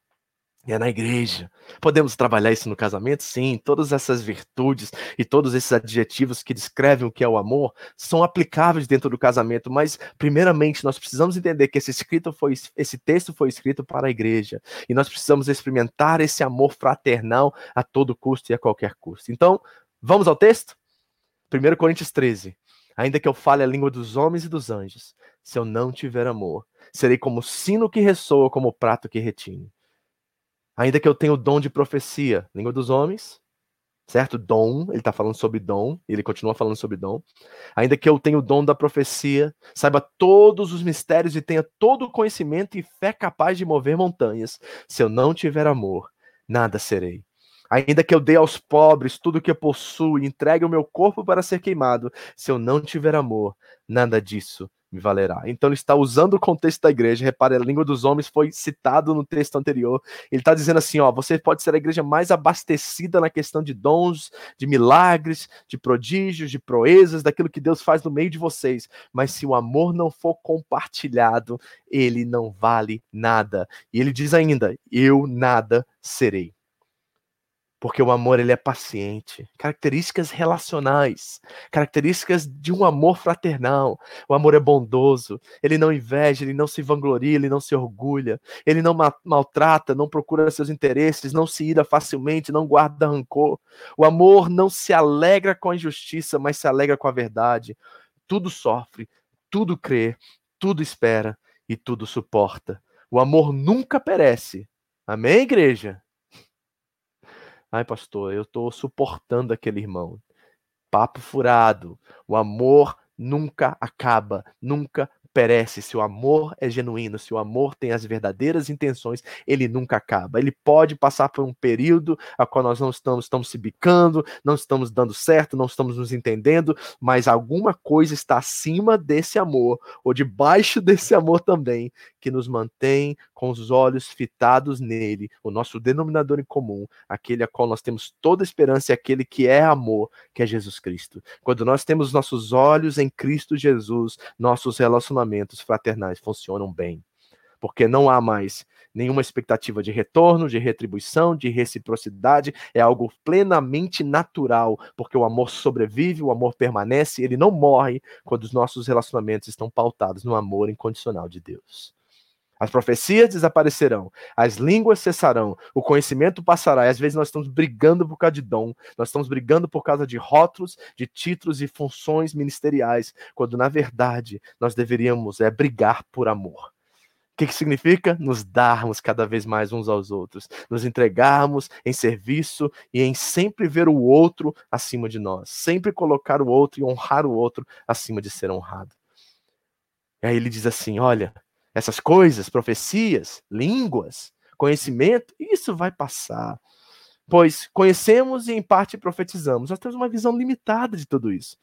é na igreja. Podemos trabalhar isso no casamento? Sim. Todas essas virtudes e todos esses adjetivos que descrevem o que é o amor são aplicáveis dentro do casamento, mas primeiramente nós precisamos entender que esse escrito foi esse texto foi escrito para a igreja e nós precisamos experimentar esse amor fraternal a todo custo e a qualquer custo. Então, vamos ao texto? 1 Coríntios 13. Ainda que eu fale a língua dos homens e dos anjos, se eu não tiver amor, serei como sino que ressoa, como prato que retine. Ainda que eu tenha o dom de profecia, língua dos homens, certo? Dom, ele está falando sobre dom, ele continua falando sobre dom. Ainda que eu tenha o dom da profecia, saiba todos os mistérios e tenha todo o conhecimento e fé capaz de mover montanhas, se eu não tiver amor, nada serei. Ainda que eu dê aos pobres tudo o que eu possuo e entregue o meu corpo para ser queimado, se eu não tiver amor, nada disso me valerá. Então ele está usando o contexto da igreja. Repare, a língua dos homens foi citado no texto anterior. Ele está dizendo assim: ó, você pode ser a igreja mais abastecida na questão de dons, de milagres, de prodígios, de proezas, daquilo que Deus faz no meio de vocês. Mas se o amor não for compartilhado, ele não vale nada. E ele diz ainda: eu nada serei porque o amor ele é paciente, características relacionais, características de um amor fraternal. O amor é bondoso, ele não inveja, ele não se vangloria, ele não se orgulha, ele não ma maltrata, não procura seus interesses, não se ira facilmente, não guarda rancor. O amor não se alegra com a injustiça, mas se alegra com a verdade. Tudo sofre, tudo crê, tudo espera e tudo suporta. O amor nunca perece. Amém, igreja? Ai, pastor, eu estou suportando aquele irmão. papo furado. O amor nunca acaba, nunca perece, se o amor é genuíno, se o amor tem as verdadeiras intenções, ele nunca acaba. Ele pode passar por um período a qual nós não estamos, estamos se bicando, não estamos dando certo, não estamos nos entendendo, mas alguma coisa está acima desse amor, ou debaixo desse amor também, que nos mantém com os olhos fitados nele, o nosso denominador em comum, aquele a qual nós temos toda esperança e aquele que é amor, que é Jesus Cristo. Quando nós temos nossos olhos em Cristo Jesus, nossos relacionamentos fraternais funcionam bem. Porque não há mais nenhuma expectativa de retorno, de retribuição, de reciprocidade, é algo plenamente natural, porque o amor sobrevive, o amor permanece, ele não morre quando os nossos relacionamentos estão pautados no amor incondicional de Deus. As profecias desaparecerão, as línguas cessarão, o conhecimento passará. E às vezes nós estamos brigando por causa de dom, nós estamos brigando por causa de rótulos, de títulos e funções ministeriais, quando na verdade nós deveríamos é brigar por amor. O que, que significa? Nos darmos cada vez mais uns aos outros, nos entregarmos em serviço e em sempre ver o outro acima de nós, sempre colocar o outro e honrar o outro acima de ser honrado. E aí ele diz assim: olha, essas coisas, profecias, línguas, conhecimento, isso vai passar. Pois conhecemos e em parte profetizamos. Nós temos uma visão limitada de tudo isso.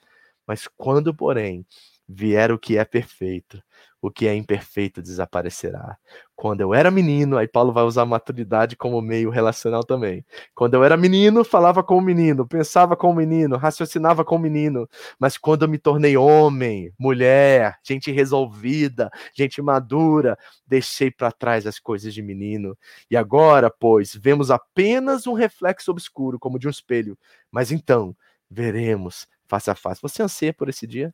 Mas quando, porém, vier o que é perfeito, o que é imperfeito desaparecerá. Quando eu era menino, aí Paulo vai usar maturidade como meio relacional também. Quando eu era menino, falava como menino, pensava como menino, raciocinava como menino. Mas quando eu me tornei homem, mulher, gente resolvida, gente madura, deixei para trás as coisas de menino. E agora, pois, vemos apenas um reflexo obscuro, como de um espelho. Mas então, veremos face a face. Você anseia por esse dia?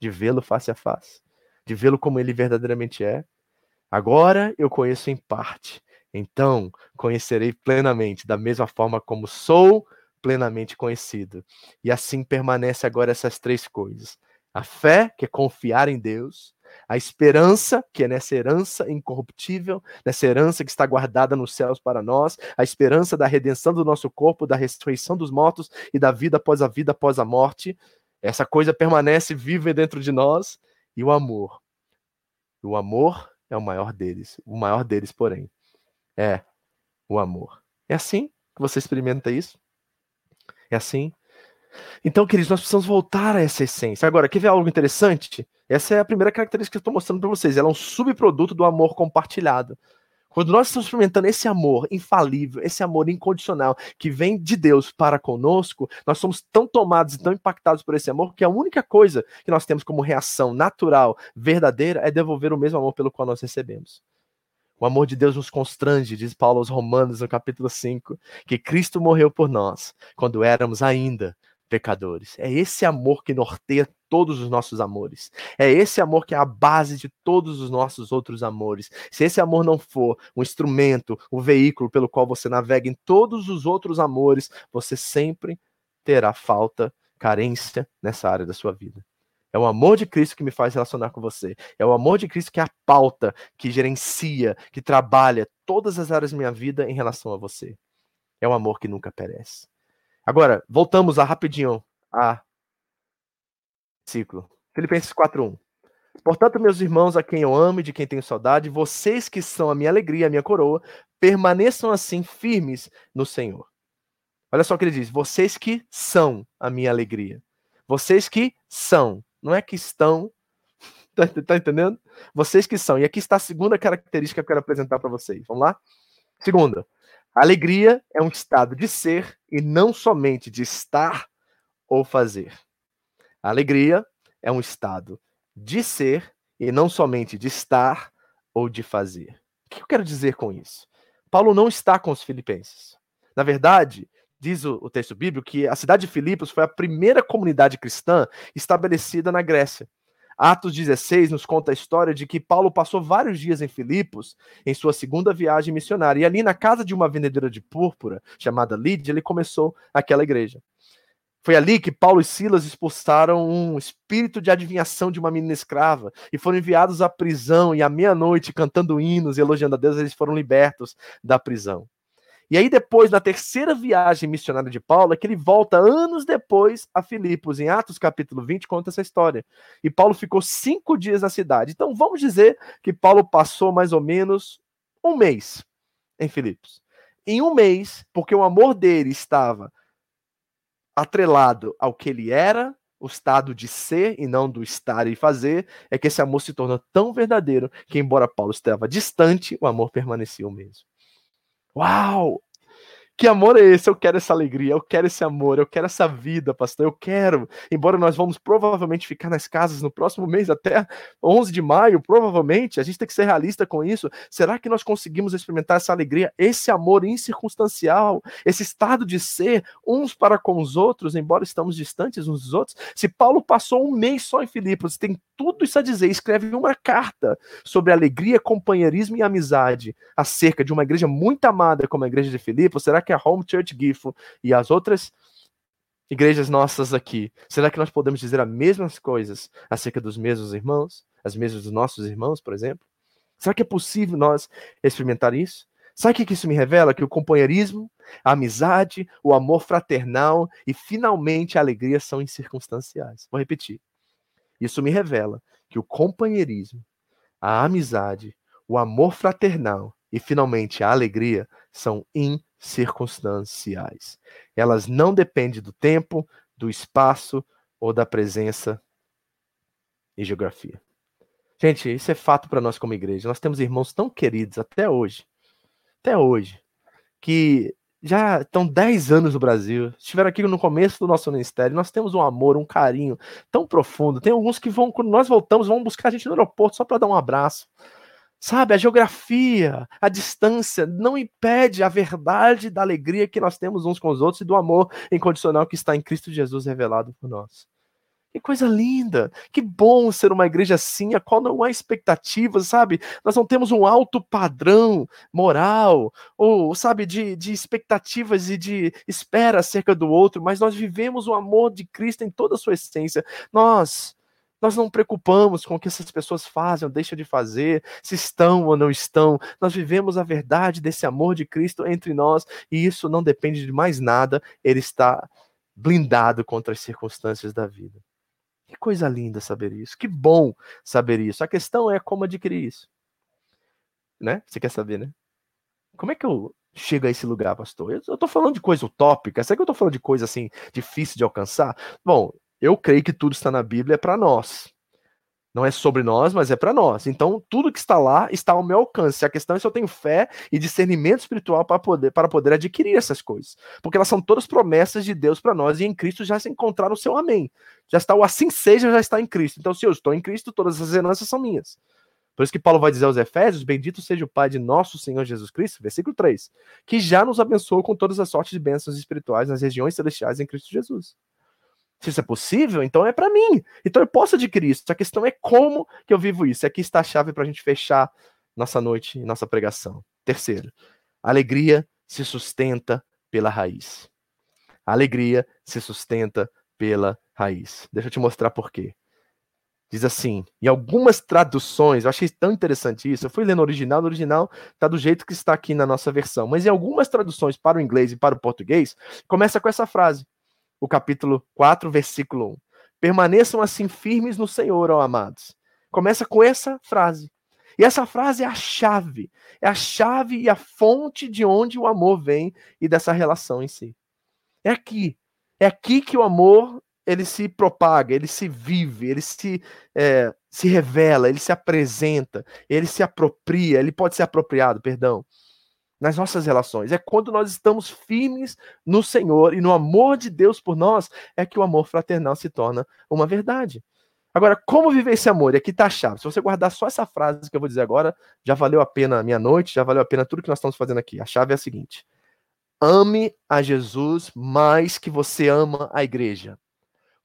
De vê-lo face a face? de vê-lo como ele verdadeiramente é. Agora eu conheço em parte, então conhecerei plenamente, da mesma forma como sou plenamente conhecido. E assim permanece agora essas três coisas: a fé, que é confiar em Deus, a esperança, que é nessa herança incorruptível, nessa herança que está guardada nos céus para nós, a esperança da redenção do nosso corpo, da ressurreição dos mortos e da vida após a vida, após a morte. Essa coisa permanece viva dentro de nós e o amor. O amor é o maior deles. O maior deles, porém, é o amor. É assim que você experimenta isso? É assim? Então, queridos, nós precisamos voltar a essa essência. Agora, quer ver algo interessante? Essa é a primeira característica que eu estou mostrando para vocês. Ela é um subproduto do amor compartilhado. Quando nós estamos experimentando esse amor infalível, esse amor incondicional que vem de Deus para conosco, nós somos tão tomados e tão impactados por esse amor que a única coisa que nós temos como reação natural, verdadeira, é devolver o mesmo amor pelo qual nós recebemos. O amor de Deus nos constrange, diz Paulo aos Romanos no capítulo 5, que Cristo morreu por nós quando éramos ainda pecadores. É esse amor que norteia todos os nossos amores. É esse amor que é a base de todos os nossos outros amores. Se esse amor não for um instrumento, um veículo pelo qual você navega em todos os outros amores, você sempre terá falta, carência nessa área da sua vida. É o amor de Cristo que me faz relacionar com você. É o amor de Cristo que é a pauta, que gerencia, que trabalha todas as áreas da minha vida em relação a você. É o amor que nunca perece. Agora, voltamos a rapidinho a ciclo. Filipenses 4:1. Portanto, meus irmãos, a quem eu amo e de quem tenho saudade, vocês que são a minha alegria, a minha coroa, permaneçam assim firmes no Senhor. Olha só o que ele diz: vocês que são a minha alegria. Vocês que são, não é que estão. Tá, tá entendendo? Vocês que são. E aqui está a segunda característica que eu quero apresentar para vocês. Vamos lá? Segunda, alegria é um estado de ser e não somente de estar ou fazer. A alegria é um estado de ser e não somente de estar ou de fazer. O que eu quero dizer com isso? Paulo não está com os filipenses. Na verdade, diz o, o texto bíblico que a cidade de Filipos foi a primeira comunidade cristã estabelecida na Grécia. Atos 16 nos conta a história de que Paulo passou vários dias em Filipos, em sua segunda viagem missionária. E ali, na casa de uma vendedora de púrpura, chamada Lídia, ele começou aquela igreja. Foi ali que Paulo e Silas expulsaram um espírito de adivinhação de uma menina escrava e foram enviados à prisão. E à meia-noite, cantando hinos e elogiando a Deus, eles foram libertos da prisão. E aí, depois, na terceira viagem missionária de Paulo, é que ele volta anos depois a Filipos. Em Atos capítulo 20, conta essa história. E Paulo ficou cinco dias na cidade. Então, vamos dizer que Paulo passou mais ou menos um mês em Filipos. Em um mês, porque o amor dele estava atrelado ao que ele era, o estado de ser e não do estar e fazer, é que esse amor se tornou tão verdadeiro que, embora Paulo estava distante, o amor permanecia o mesmo. Uau! Que amor é esse? Eu quero essa alegria, eu quero esse amor, eu quero essa vida, pastor, eu quero. Embora nós vamos provavelmente ficar nas casas no próximo mês, até 11 de maio, provavelmente, a gente tem que ser realista com isso. Será que nós conseguimos experimentar essa alegria, esse amor incircunstancial, esse estado de ser uns para com os outros, embora estamos distantes uns dos outros? Se Paulo passou um mês só em Filipos, tem tudo isso a dizer, escreve uma carta sobre alegria, companheirismo e amizade acerca de uma igreja muito amada como a igreja de Filipos, será que que a Home Church Gifo e as outras igrejas nossas aqui, será que nós podemos dizer as mesmas coisas acerca dos mesmos irmãos? As mesmas dos nossos irmãos, por exemplo? Será que é possível nós experimentar isso? Sabe o que isso me revela? Que o companheirismo, a amizade, o amor fraternal e finalmente a alegria são incircunstanciais. Vou repetir. Isso me revela que o companheirismo, a amizade, o amor fraternal e finalmente a alegria são incircunstanciais circunstanciais. Elas não dependem do tempo, do espaço ou da presença e geografia. Gente, isso é fato para nós como igreja. Nós temos irmãos tão queridos até hoje, até hoje, que já estão 10 anos no Brasil, estiveram aqui no começo do nosso ministério. Nós temos um amor, um carinho tão profundo. Tem alguns que vão, quando nós voltamos, vão buscar a gente no aeroporto só para dar um abraço. Sabe, a geografia, a distância não impede a verdade da alegria que nós temos uns com os outros e do amor incondicional que está em Cristo Jesus revelado por nós. Que coisa linda! Que bom ser uma igreja assim, a qual não há expectativas, sabe? Nós não temos um alto padrão moral, ou, sabe, de, de expectativas e de espera acerca do outro, mas nós vivemos o amor de Cristo em toda a sua essência. Nós nós não preocupamos com o que essas pessoas fazem ou deixam de fazer, se estão ou não estão. Nós vivemos a verdade desse amor de Cristo entre nós e isso não depende de mais nada, ele está blindado contra as circunstâncias da vida. Que coisa linda saber isso, que bom saber isso. A questão é como adquirir isso. Né? Você quer saber, né? Como é que eu chego a esse lugar, pastor? Eu estou falando de coisa utópica, será que eu estou falando de coisa assim difícil de alcançar? Bom, eu creio que tudo está na Bíblia é para nós. Não é sobre nós, mas é para nós. Então, tudo que está lá está ao meu alcance. A questão é se eu tenho fé e discernimento espiritual para poder, para poder adquirir essas coisas. Porque elas são todas promessas de Deus para nós e em Cristo já se encontraram o seu amém. Já está o assim seja, já está em Cristo. Então, se eu estou em Cristo, todas as heranças são minhas. Por isso que Paulo vai dizer aos Efésios: Bendito seja o Pai de nosso Senhor Jesus Cristo, versículo 3, que já nos abençoou com todas as sortes de bênçãos espirituais nas regiões celestiais em Cristo Jesus. Se isso é possível, então é para mim. Então eu posso adquirir isso. A questão é como que eu vivo isso. Aqui está a chave para a gente fechar nossa noite e nossa pregação. Terceiro, alegria se sustenta pela raiz. Alegria se sustenta pela raiz. Deixa eu te mostrar por quê. Diz assim, em algumas traduções, eu achei tão interessante isso, eu fui lendo o original, o original está do jeito que está aqui na nossa versão, mas em algumas traduções para o inglês e para o português, começa com essa frase: o capítulo 4, versículo 1. Permaneçam assim firmes no Senhor, ó amados. Começa com essa frase. E essa frase é a chave. É a chave e a fonte de onde o amor vem e dessa relação em si. É aqui. É aqui que o amor ele se propaga, ele se vive, ele se, é, se revela, ele se apresenta, ele se apropria, ele pode ser apropriado, perdão nas nossas relações. É quando nós estamos firmes no Senhor e no amor de Deus por nós, é que o amor fraternal se torna uma verdade. Agora, como viver esse amor? E aqui está a chave. Se você guardar só essa frase que eu vou dizer agora, já valeu a pena a minha noite, já valeu a pena tudo que nós estamos fazendo aqui. A chave é a seguinte: ame a Jesus mais que você ama a igreja.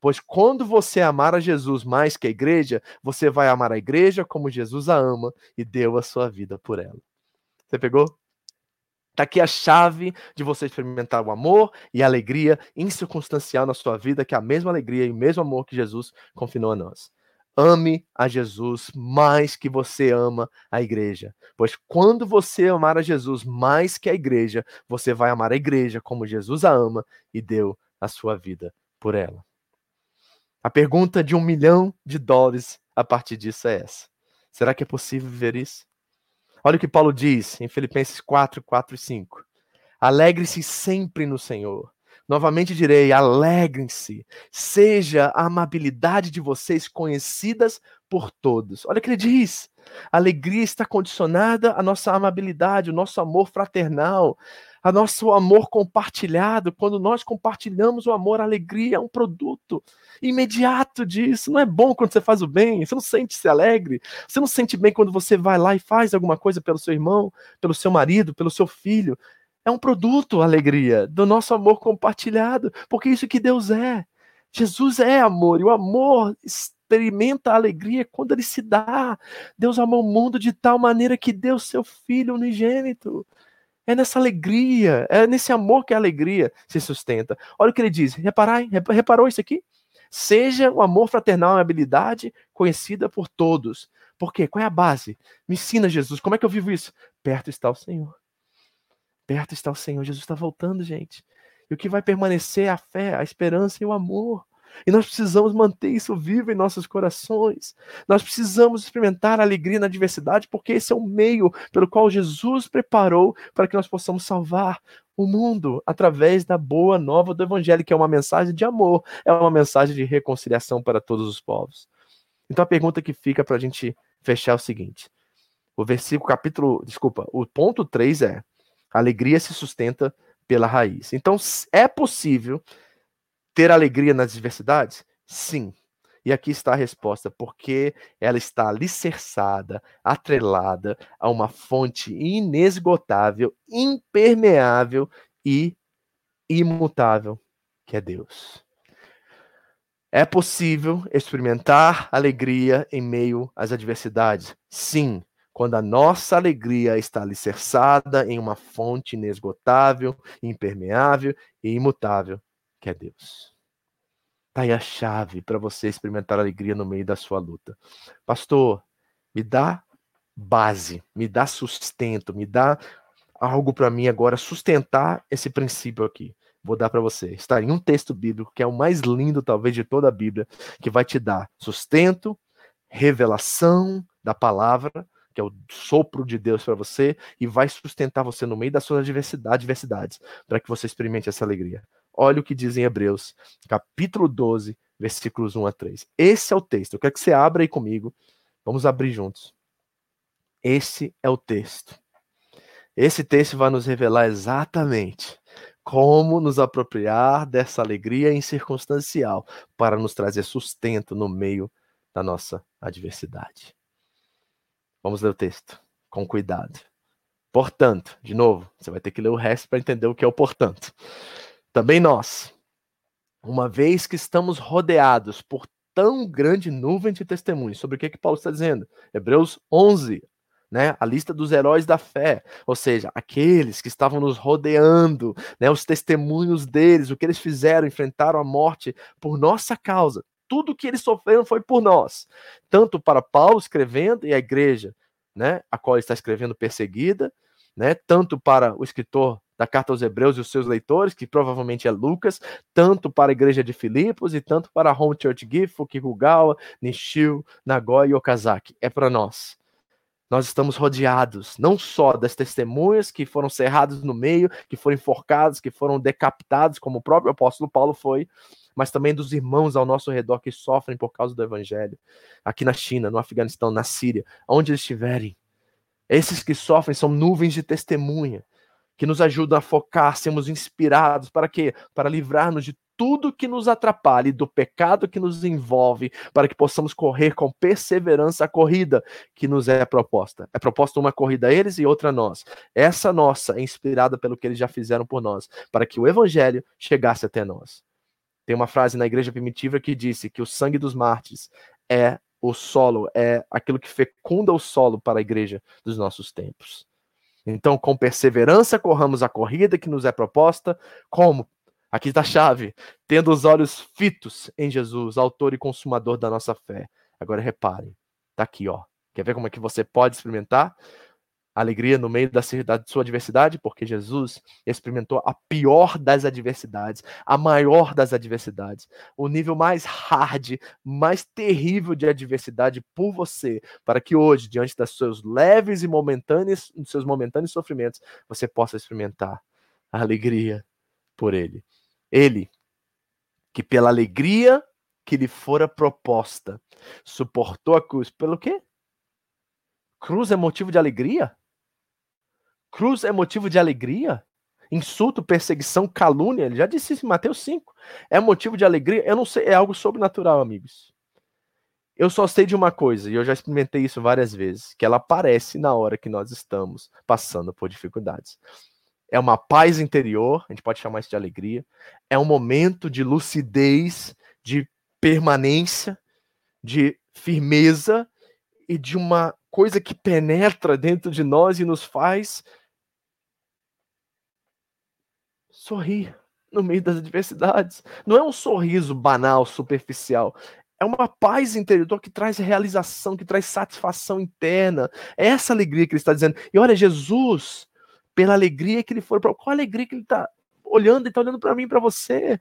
Pois quando você amar a Jesus mais que a igreja, você vai amar a igreja como Jesus a ama e deu a sua vida por ela. Você pegou? Está aqui a chave de você experimentar o amor e a alegria incircunstancial na sua vida, que é a mesma alegria e o mesmo amor que Jesus confinou a nós. Ame a Jesus mais que você ama a igreja. Pois quando você amar a Jesus mais que a igreja, você vai amar a igreja como Jesus a ama e deu a sua vida por ela. A pergunta de um milhão de dólares a partir disso é essa: será que é possível viver isso? Olha o que Paulo diz em Filipenses 4, 4 e 5. Alegre-se sempre no Senhor. Novamente direi: alegrem-se, seja a amabilidade de vocês conhecidas por todos. Olha o que ele diz: a alegria está condicionada à nossa amabilidade, o nosso amor fraternal, a nosso amor compartilhado. Quando nós compartilhamos o amor, a alegria é um produto imediato disso. Não é bom quando você faz o bem, você não sente-se alegre, você não sente bem quando você vai lá e faz alguma coisa pelo seu irmão, pelo seu marido, pelo seu filho. É um produto, a alegria, do nosso amor compartilhado, porque isso que Deus é. Jesus é amor, e o amor experimenta a alegria quando ele se dá. Deus amou o mundo de tal maneira que deu seu Filho unigênito. É nessa alegria, é nesse amor que a alegria se sustenta. Olha o que ele diz, reparai, reparou isso aqui? Seja o amor fraternal uma habilidade conhecida por todos. Por quê? Qual é a base? Me ensina, Jesus, como é que eu vivo isso? Perto está o Senhor. Perto está o Senhor. Jesus está voltando, gente. E o que vai permanecer é a fé, a esperança e o amor. E nós precisamos manter isso vivo em nossos corações. Nós precisamos experimentar a alegria na diversidade, porque esse é o meio pelo qual Jesus preparou para que nós possamos salvar o mundo através da boa nova do Evangelho, que é uma mensagem de amor, é uma mensagem de reconciliação para todos os povos. Então a pergunta que fica para a gente fechar é o seguinte: o versículo, capítulo, desculpa, o ponto 3 é: a alegria se sustenta pela raiz. Então, é possível ter alegria nas diversidades? Sim. E aqui está a resposta, porque ela está alicerçada, atrelada a uma fonte inesgotável, impermeável e imutável, que é Deus. É possível experimentar alegria em meio às adversidades? Sim, quando a nossa alegria está alicerçada em uma fonte inesgotável, impermeável e imutável, que é Deus. Está aí a chave para você experimentar alegria no meio da sua luta. Pastor, me dá base, me dá sustento, me dá algo para mim agora sustentar esse princípio aqui. Vou dar para você. Está em um texto bíblico que é o mais lindo, talvez, de toda a Bíblia, que vai te dar sustento, revelação da palavra que é o sopro de Deus para você e vai sustentar você no meio das suas adversidades, para que você experimente essa alegria. Olha o que diz em Hebreus, capítulo 12, versículos 1 a 3. Esse é o texto. Eu quero que você abra aí comigo. Vamos abrir juntos. Esse é o texto. Esse texto vai nos revelar exatamente como nos apropriar dessa alegria incircunstancial para nos trazer sustento no meio da nossa adversidade. Vamos ler o texto com cuidado. Portanto, de novo, você vai ter que ler o resto para entender o que é o portanto. Também nós, uma vez que estamos rodeados por tão grande nuvem de testemunhos, sobre o que, que Paulo está dizendo? Hebreus 11, né, a lista dos heróis da fé, ou seja, aqueles que estavam nos rodeando, né, os testemunhos deles, o que eles fizeram, enfrentaram a morte por nossa causa. Tudo que eles sofreram foi por nós. Tanto para Paulo escrevendo e a igreja, né, a qual ele está escrevendo perseguida, né, tanto para o escritor da carta aos Hebreus e os seus leitores, que provavelmente é Lucas, tanto para a igreja de Filipos e tanto para a Home Church Gifu, Kikugawa, Nishio, Nagoya e Okazaki. É para nós. Nós estamos rodeados não só das testemunhas que foram cerradas no meio, que foram enforcados, que foram decapitados, como o próprio apóstolo Paulo foi, mas também dos irmãos ao nosso redor que sofrem por causa do evangelho, aqui na China, no Afeganistão, na Síria, onde eles estiverem. Esses que sofrem são nuvens de testemunha que nos ajudam a focar, sermos inspirados para quê? Para livrar-nos de tudo que nos atrapalhe, do pecado que nos envolve, para que possamos correr com perseverança a corrida que nos é proposta. É proposta uma corrida a eles e outra a nós. Essa nossa é inspirada pelo que eles já fizeram por nós, para que o evangelho chegasse até nós. Tem uma frase na igreja primitiva que disse que o sangue dos mártires é o solo, é aquilo que fecunda o solo para a igreja dos nossos tempos. Então, com perseverança, corramos a corrida que nos é proposta, como? Aqui está a chave, tendo os olhos fitos em Jesus, autor e consumador da nossa fé. Agora reparem, tá aqui, ó. Quer ver como é que você pode experimentar alegria no meio da, sua adversidade? Porque Jesus experimentou a pior das adversidades, a maior das adversidades, o nível mais hard, mais terrível de adversidade por você, para que hoje, diante dos seus leves e momentâneos, dos seus momentâneos sofrimentos, você possa experimentar a alegria por ele. Ele que pela alegria que lhe fora proposta, suportou a cruz. Pelo quê? Cruz é motivo de alegria? Cruz é motivo de alegria? Insulto, perseguição, calúnia, ele já disse isso em Mateus 5. É motivo de alegria? Eu não sei, é algo sobrenatural, amigos. Eu só sei de uma coisa, e eu já experimentei isso várias vezes, que ela aparece na hora que nós estamos passando por dificuldades. É uma paz interior, a gente pode chamar isso de alegria. É um momento de lucidez, de permanência, de firmeza e de uma coisa que penetra dentro de nós e nos faz sorrir no meio das adversidades. Não é um sorriso banal, superficial. É uma paz interior que traz realização, que traz satisfação interna. É essa alegria que ele está dizendo. E olha, Jesus, pela alegria que ele foi, qual a alegria que ele está olhando, ele está olhando para mim, para você?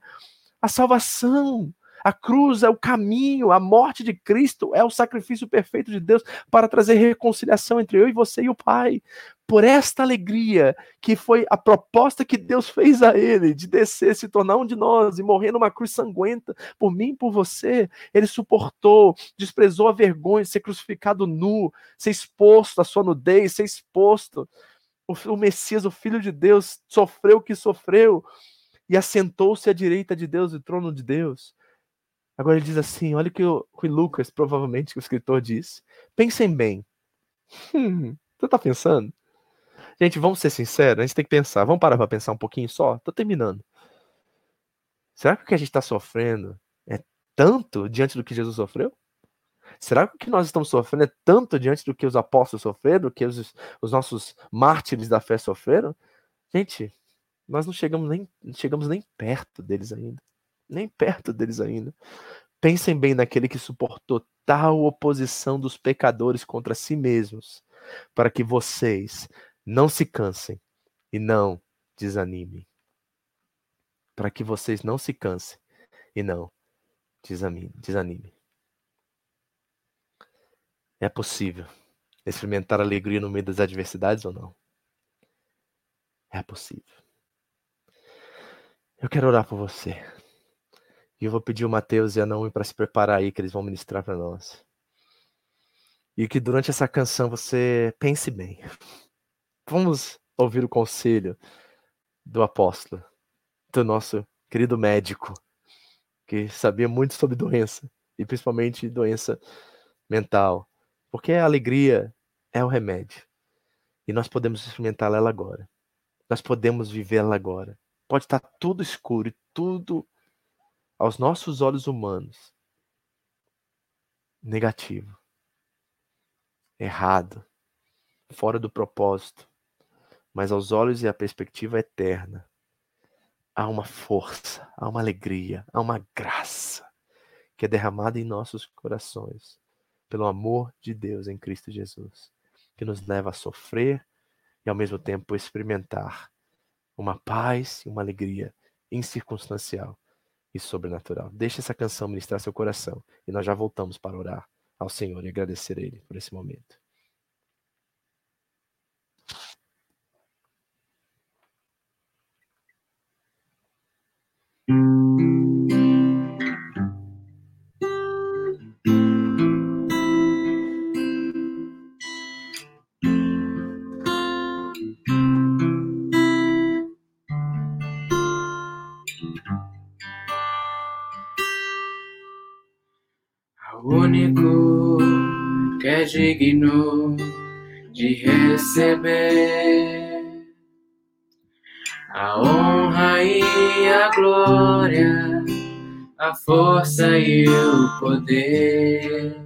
A salvação, a cruz é o caminho, a morte de Cristo é o sacrifício perfeito de Deus para trazer reconciliação entre eu e você e o Pai. Por esta alegria que foi a proposta que Deus fez a ele de descer, se tornar um de nós e morrer numa cruz sanguenta por mim e por você, ele suportou, desprezou a vergonha de ser crucificado nu, ser exposto à sua nudez, ser exposto. O, o Messias, o Filho de Deus, sofreu o que sofreu e assentou-se à direita de Deus, o trono de Deus. Agora ele diz assim: olha o que o, Lucas, provavelmente, que o escritor disse. Pensem bem. Hum, você tá pensando? Gente, vamos ser sinceros, a gente tem que pensar. Vamos parar para pensar um pouquinho só? Tô terminando. Será que o que a gente está sofrendo é tanto diante do que Jesus sofreu? Será que o que nós estamos sofrendo é tanto diante do que os apóstolos sofreram, do que os, os nossos mártires da fé sofreram? Gente, nós não chegamos nem, não chegamos nem perto deles ainda nem perto deles ainda. Pensem bem naquele que suportou tal oposição dos pecadores contra si mesmos, para que vocês não se cansem e não desanimem. Para que vocês não se cansem e não desanimem. É possível experimentar alegria no meio das adversidades ou não? É possível. Eu quero orar por você. E eu vou pedir o Mateus e a Naomi para se preparar aí, que eles vão ministrar para nós. E que durante essa canção você pense bem. Vamos ouvir o conselho do apóstolo, do nosso querido médico, que sabia muito sobre doença, e principalmente doença mental. Porque a alegria é o remédio. E nós podemos experimentá-la agora. Nós podemos vivê-la agora. Pode estar tudo escuro e tudo aos nossos olhos humanos, negativo, errado, fora do propósito, mas aos olhos e a perspectiva eterna, há uma força, há uma alegria, há uma graça que é derramada em nossos corações pelo amor de Deus em Cristo Jesus, que nos leva a sofrer e ao mesmo tempo experimentar uma paz e uma alegria incircunstancial e sobrenatural. Deixe essa canção ministrar seu coração e nós já voltamos para orar ao Senhor e agradecer a Ele por esse momento. Digno de receber a honra e a glória, a força e o poder.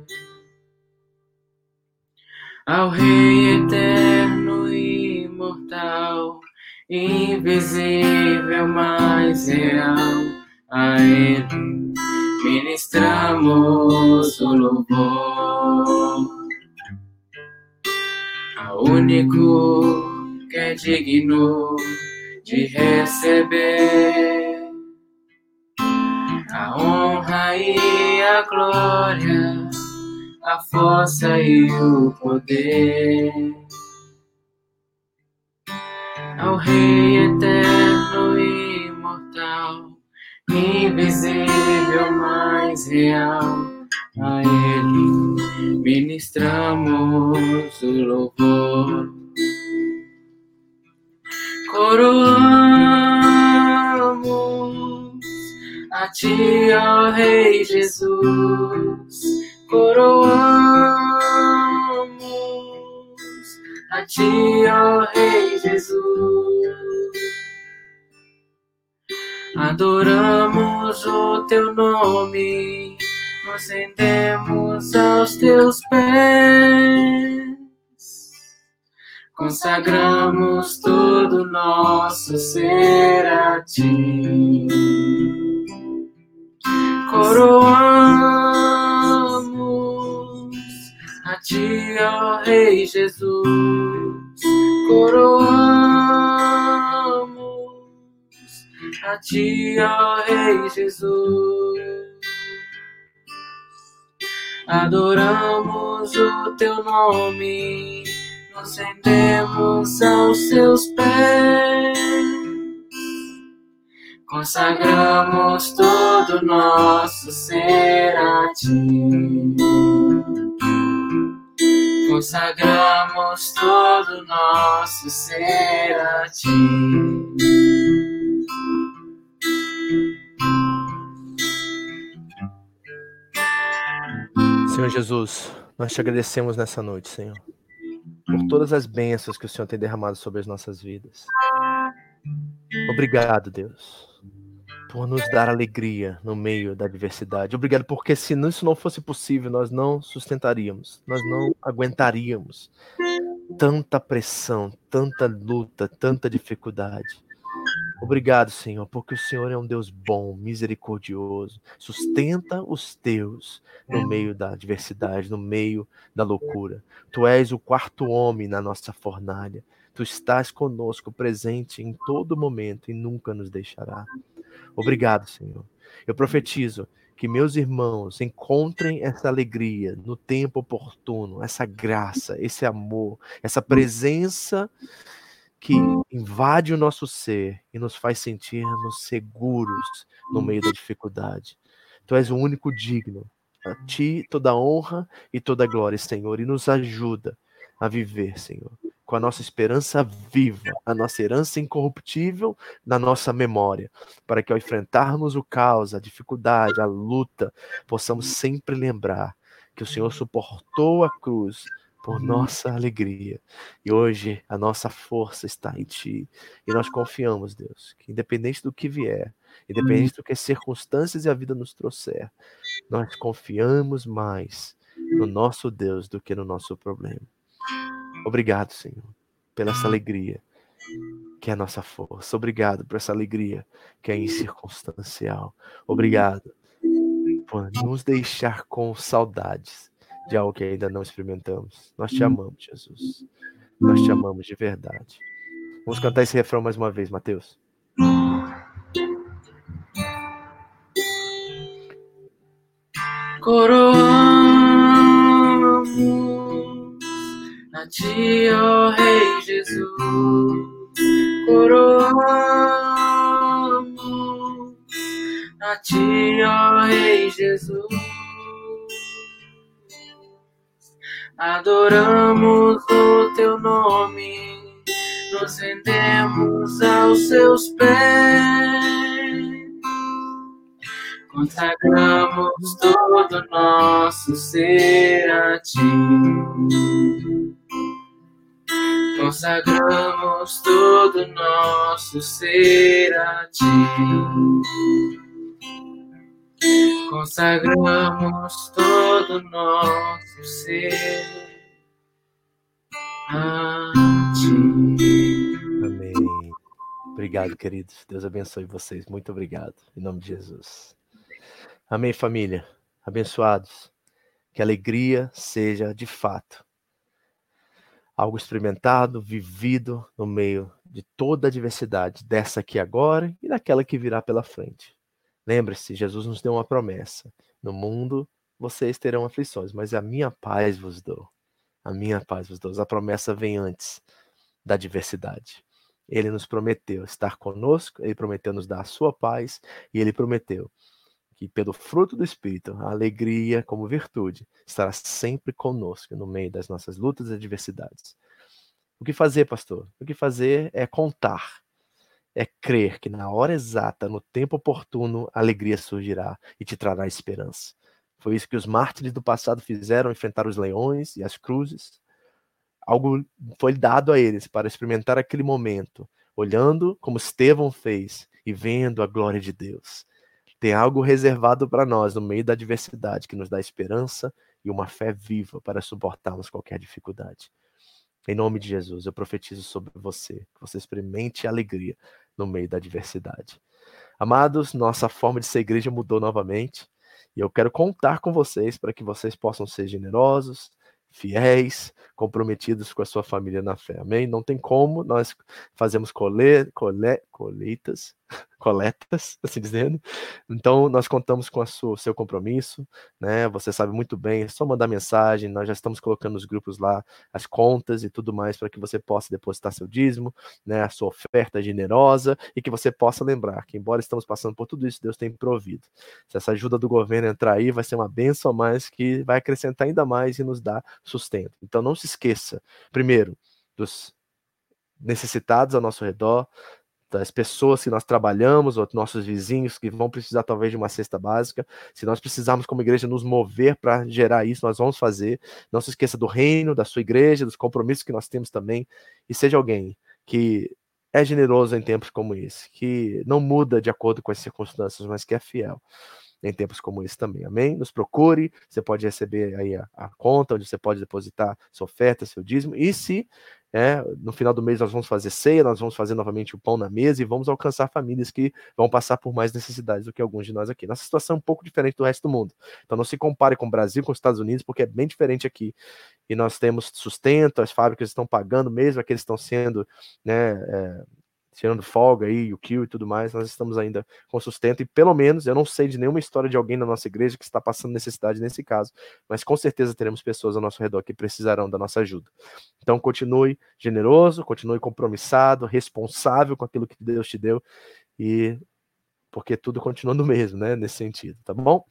Ao Rei eterno e imortal, invisível, mas real, a Ele ministramos o louvor ao único que é digno de receber a honra e a glória, a força e o poder. Ao Rei eterno e invisível, mais real, a Ele ministramos o louvor. Coroamos a ti, ó Rei Jesus, coroamos a ti, ó Rei Jesus. Adoramos o teu nome, nos rendemos aos teus pés. Consagramos todo nosso ser a ti. Coroamos a ti, ó Rei Jesus. Coroamos a ti, ó Rei Jesus. Adoramos o teu nome nos rendemos aos seus pés. Consagramos todo nosso ser a ti. Consagramos todo nosso ser a ti. Senhor Jesus, nós te agradecemos nessa noite, Senhor por todas as bênçãos que o Senhor tem derramado sobre as nossas vidas. Obrigado, Deus, por nos dar alegria no meio da adversidade. Obrigado, porque se isso não fosse possível, nós não sustentaríamos, nós não aguentaríamos tanta pressão, tanta luta, tanta dificuldade. Obrigado, Senhor, porque o Senhor é um Deus bom, misericordioso, sustenta os teus no meio da adversidade, no meio da loucura. Tu és o quarto homem na nossa fornalha. Tu estás conosco, presente em todo momento e nunca nos deixará. Obrigado, Senhor. Eu profetizo que meus irmãos encontrem essa alegria no tempo oportuno, essa graça, esse amor, essa presença que invade o nosso ser e nos faz sentirmos seguros no meio da dificuldade. Tu és o único digno. A ti toda honra e toda glória, Senhor, e nos ajuda a viver, Senhor, com a nossa esperança viva, a nossa herança incorruptível na nossa memória, para que ao enfrentarmos o caos, a dificuldade, a luta, possamos sempre lembrar que o Senhor suportou a cruz por nossa alegria. E hoje a nossa força está em Ti. E nós confiamos, Deus, que independente do que vier, independente do que as circunstâncias e a vida nos trouxer, nós confiamos mais no nosso Deus do que no nosso problema. Obrigado, Senhor, pela essa alegria que é a nossa força. Obrigado por essa alegria que é incircunstancial. Obrigado por nos deixar com saudades de algo que ainda não experimentamos. Nós te amamos, Jesus. Nós te amamos de verdade. Vamos cantar esse refrão mais uma vez, Mateus. Coroamos a ti, ó Rei Jesus. Coroamos a ti, ó Rei Jesus. Adoramos o teu nome, nos rendemos aos seus pés, consagramos todo nosso ser a ti. Consagramos todo nosso ser a ti consagramos todo nosso ser a ti. Amém. Obrigado, queridos. Deus abençoe vocês. Muito obrigado. Em nome de Jesus. Amém, família. Abençoados. Que a alegria seja de fato algo experimentado, vivido no meio de toda a diversidade, dessa aqui agora e daquela que virá pela frente. Lembre-se, Jesus nos deu uma promessa: no mundo vocês terão aflições, mas a minha paz vos dou. A minha paz vos dou. A promessa vem antes da diversidade. Ele nos prometeu estar conosco, ele prometeu nos dar a sua paz e ele prometeu que pelo fruto do Espírito, a alegria como virtude estará sempre conosco no meio das nossas lutas e adversidades. O que fazer, pastor? O que fazer é contar, é crer que na hora exata, no tempo oportuno, a alegria surgirá e te trará esperança. Foi isso que os mártires do passado fizeram, enfrentar os leões e as cruzes. Algo foi dado a eles para experimentar aquele momento, olhando como Estevão fez e vendo a glória de Deus. Tem algo reservado para nós no meio da adversidade que nos dá esperança e uma fé viva para suportarmos qualquer dificuldade. Em nome de Jesus, eu profetizo sobre você, que você experimente alegria no meio da adversidade. Amados, nossa forma de ser igreja mudou novamente e eu quero contar com vocês para que vocês possam ser generosos, fiéis, comprometidos com a sua família na fé. Amém? Não tem como nós fazemos cole, cole, colheitas, coletas, assim dizendo. Então, nós contamos com o seu compromisso, né? Você sabe muito bem, é só mandar mensagem, nós já estamos colocando nos grupos lá as contas e tudo mais para que você possa depositar seu dízimo, né? A sua oferta generosa e que você possa lembrar que, embora estamos passando por tudo isso, Deus tem provido. Se essa ajuda do governo entrar aí, vai ser uma benção a mais que vai acrescentar ainda mais e nos dar sustento. Então, não se esqueça, primeiro, dos necessitados ao nosso redor, das pessoas que nós trabalhamos, ou nossos vizinhos que vão precisar talvez de uma cesta básica. Se nós precisarmos, como igreja, nos mover para gerar isso, nós vamos fazer. Não se esqueça do reino, da sua igreja, dos compromissos que nós temos também. E seja alguém que é generoso em tempos como esse, que não muda de acordo com as circunstâncias, mas que é fiel em tempos como esse também. Amém? Nos procure, você pode receber aí a, a, conta, onde você pode depositar sua oferta, seu dízimo, e se é, no final do mês nós vamos fazer ceia, nós vamos fazer novamente o pão na mesa e vamos alcançar famílias que vão passar por mais necessidades do que alguns de nós aqui. Nossa situação é um pouco diferente do resto do mundo. Então não se compare com o Brasil, com os Estados Unidos, porque é bem diferente aqui. E nós temos sustento, as fábricas estão pagando, mesmo aqueles estão sendo né, é, tirando folga aí, o kill e tudo mais, nós estamos ainda com sustento e pelo menos eu não sei de nenhuma história de alguém na nossa igreja que está passando necessidade nesse caso, mas com certeza teremos pessoas ao nosso redor que precisarão da nossa ajuda. Então continue generoso, continue compromissado, responsável com aquilo que Deus te deu e porque tudo continua no mesmo, né, nesse sentido, tá bom?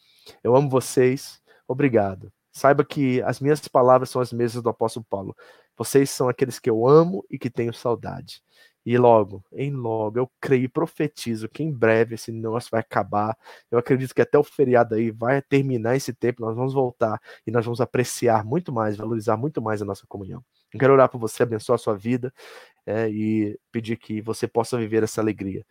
Eu amo vocês. Obrigado. Saiba que as minhas palavras são as mesmas do apóstolo Paulo. Vocês são aqueles que eu amo e que tenho saudade. E logo, em logo, eu creio e profetizo que em breve esse negócio vai acabar. Eu acredito que até o feriado aí vai terminar esse tempo, nós vamos voltar e nós vamos apreciar muito mais, valorizar muito mais a nossa comunhão. Eu quero orar por você, abençoar a sua vida é, e pedir que você possa viver essa alegria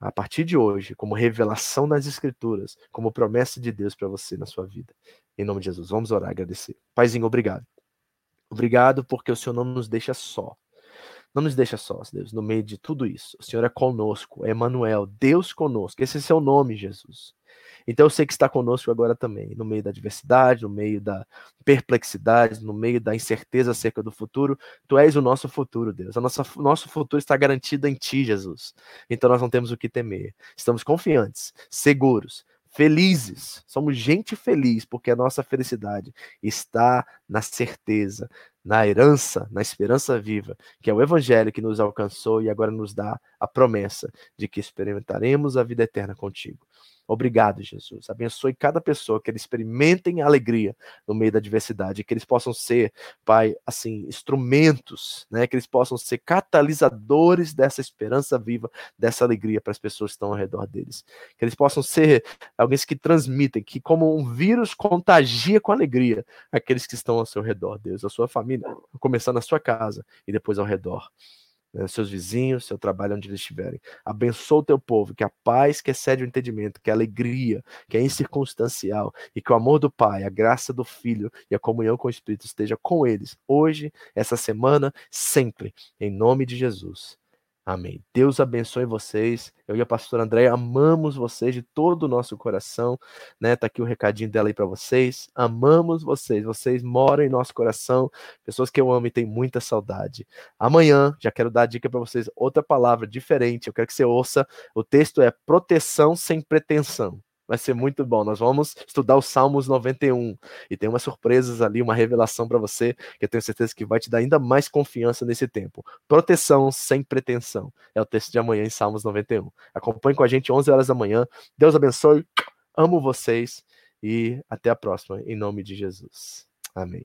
a partir de hoje, como revelação nas Escrituras, como promessa de Deus para você na sua vida. Em nome de Jesus, vamos orar e agradecer. Paizinho, obrigado. Obrigado porque o Senhor não nos deixa só. Não nos deixa sós, Deus, no meio de tudo isso. O Senhor é conosco, é Emmanuel, Deus conosco. Esse é seu nome, Jesus. Então eu sei que está conosco agora também, no meio da adversidade, no meio da perplexidade, no meio da incerteza acerca do futuro. Tu és o nosso futuro, Deus. O nosso, nosso futuro está garantido em Ti, Jesus. Então nós não temos o que temer. Estamos confiantes, seguros, felizes. Somos gente feliz, porque a nossa felicidade está na certeza, na herança, na esperança viva, que é o evangelho que nos alcançou e agora nos dá a promessa de que experimentaremos a vida eterna contigo. Obrigado, Jesus. Abençoe cada pessoa, que eles experimentem alegria no meio da adversidade, que eles possam ser, Pai, assim, instrumentos, né? Que eles possam ser catalisadores dessa esperança viva, dessa alegria para as pessoas que estão ao redor deles. Que eles possam ser alguém que transmitem, que como um vírus contagia com alegria aqueles que estão ao seu redor, Deus, a sua família, começando na sua casa e depois ao redor seus vizinhos, seu trabalho onde eles estiverem. Abençoa o teu povo, que a paz que excede o entendimento, que a alegria, que é incircunstancial, e que o amor do Pai, a graça do Filho e a comunhão com o Espírito esteja com eles, hoje, essa semana, sempre, em nome de Jesus. Amém. Deus abençoe vocês. Eu e a pastora Andréia amamos vocês de todo o nosso coração, né? Tá aqui o recadinho dela aí para vocês. Amamos vocês. Vocês moram em nosso coração. Pessoas que eu amo e tenho muita saudade. Amanhã, já quero dar a dica para vocês outra palavra diferente. Eu quero que você ouça. O texto é proteção sem pretensão. Vai ser muito bom. Nós vamos estudar os Salmos 91 e tem umas surpresas ali, uma revelação para você que eu tenho certeza que vai te dar ainda mais confiança nesse tempo. Proteção sem pretensão. É o texto de amanhã em Salmos 91. Acompanhe com a gente 11 horas da manhã. Deus abençoe. Amo vocês e até a próxima em nome de Jesus. Amém.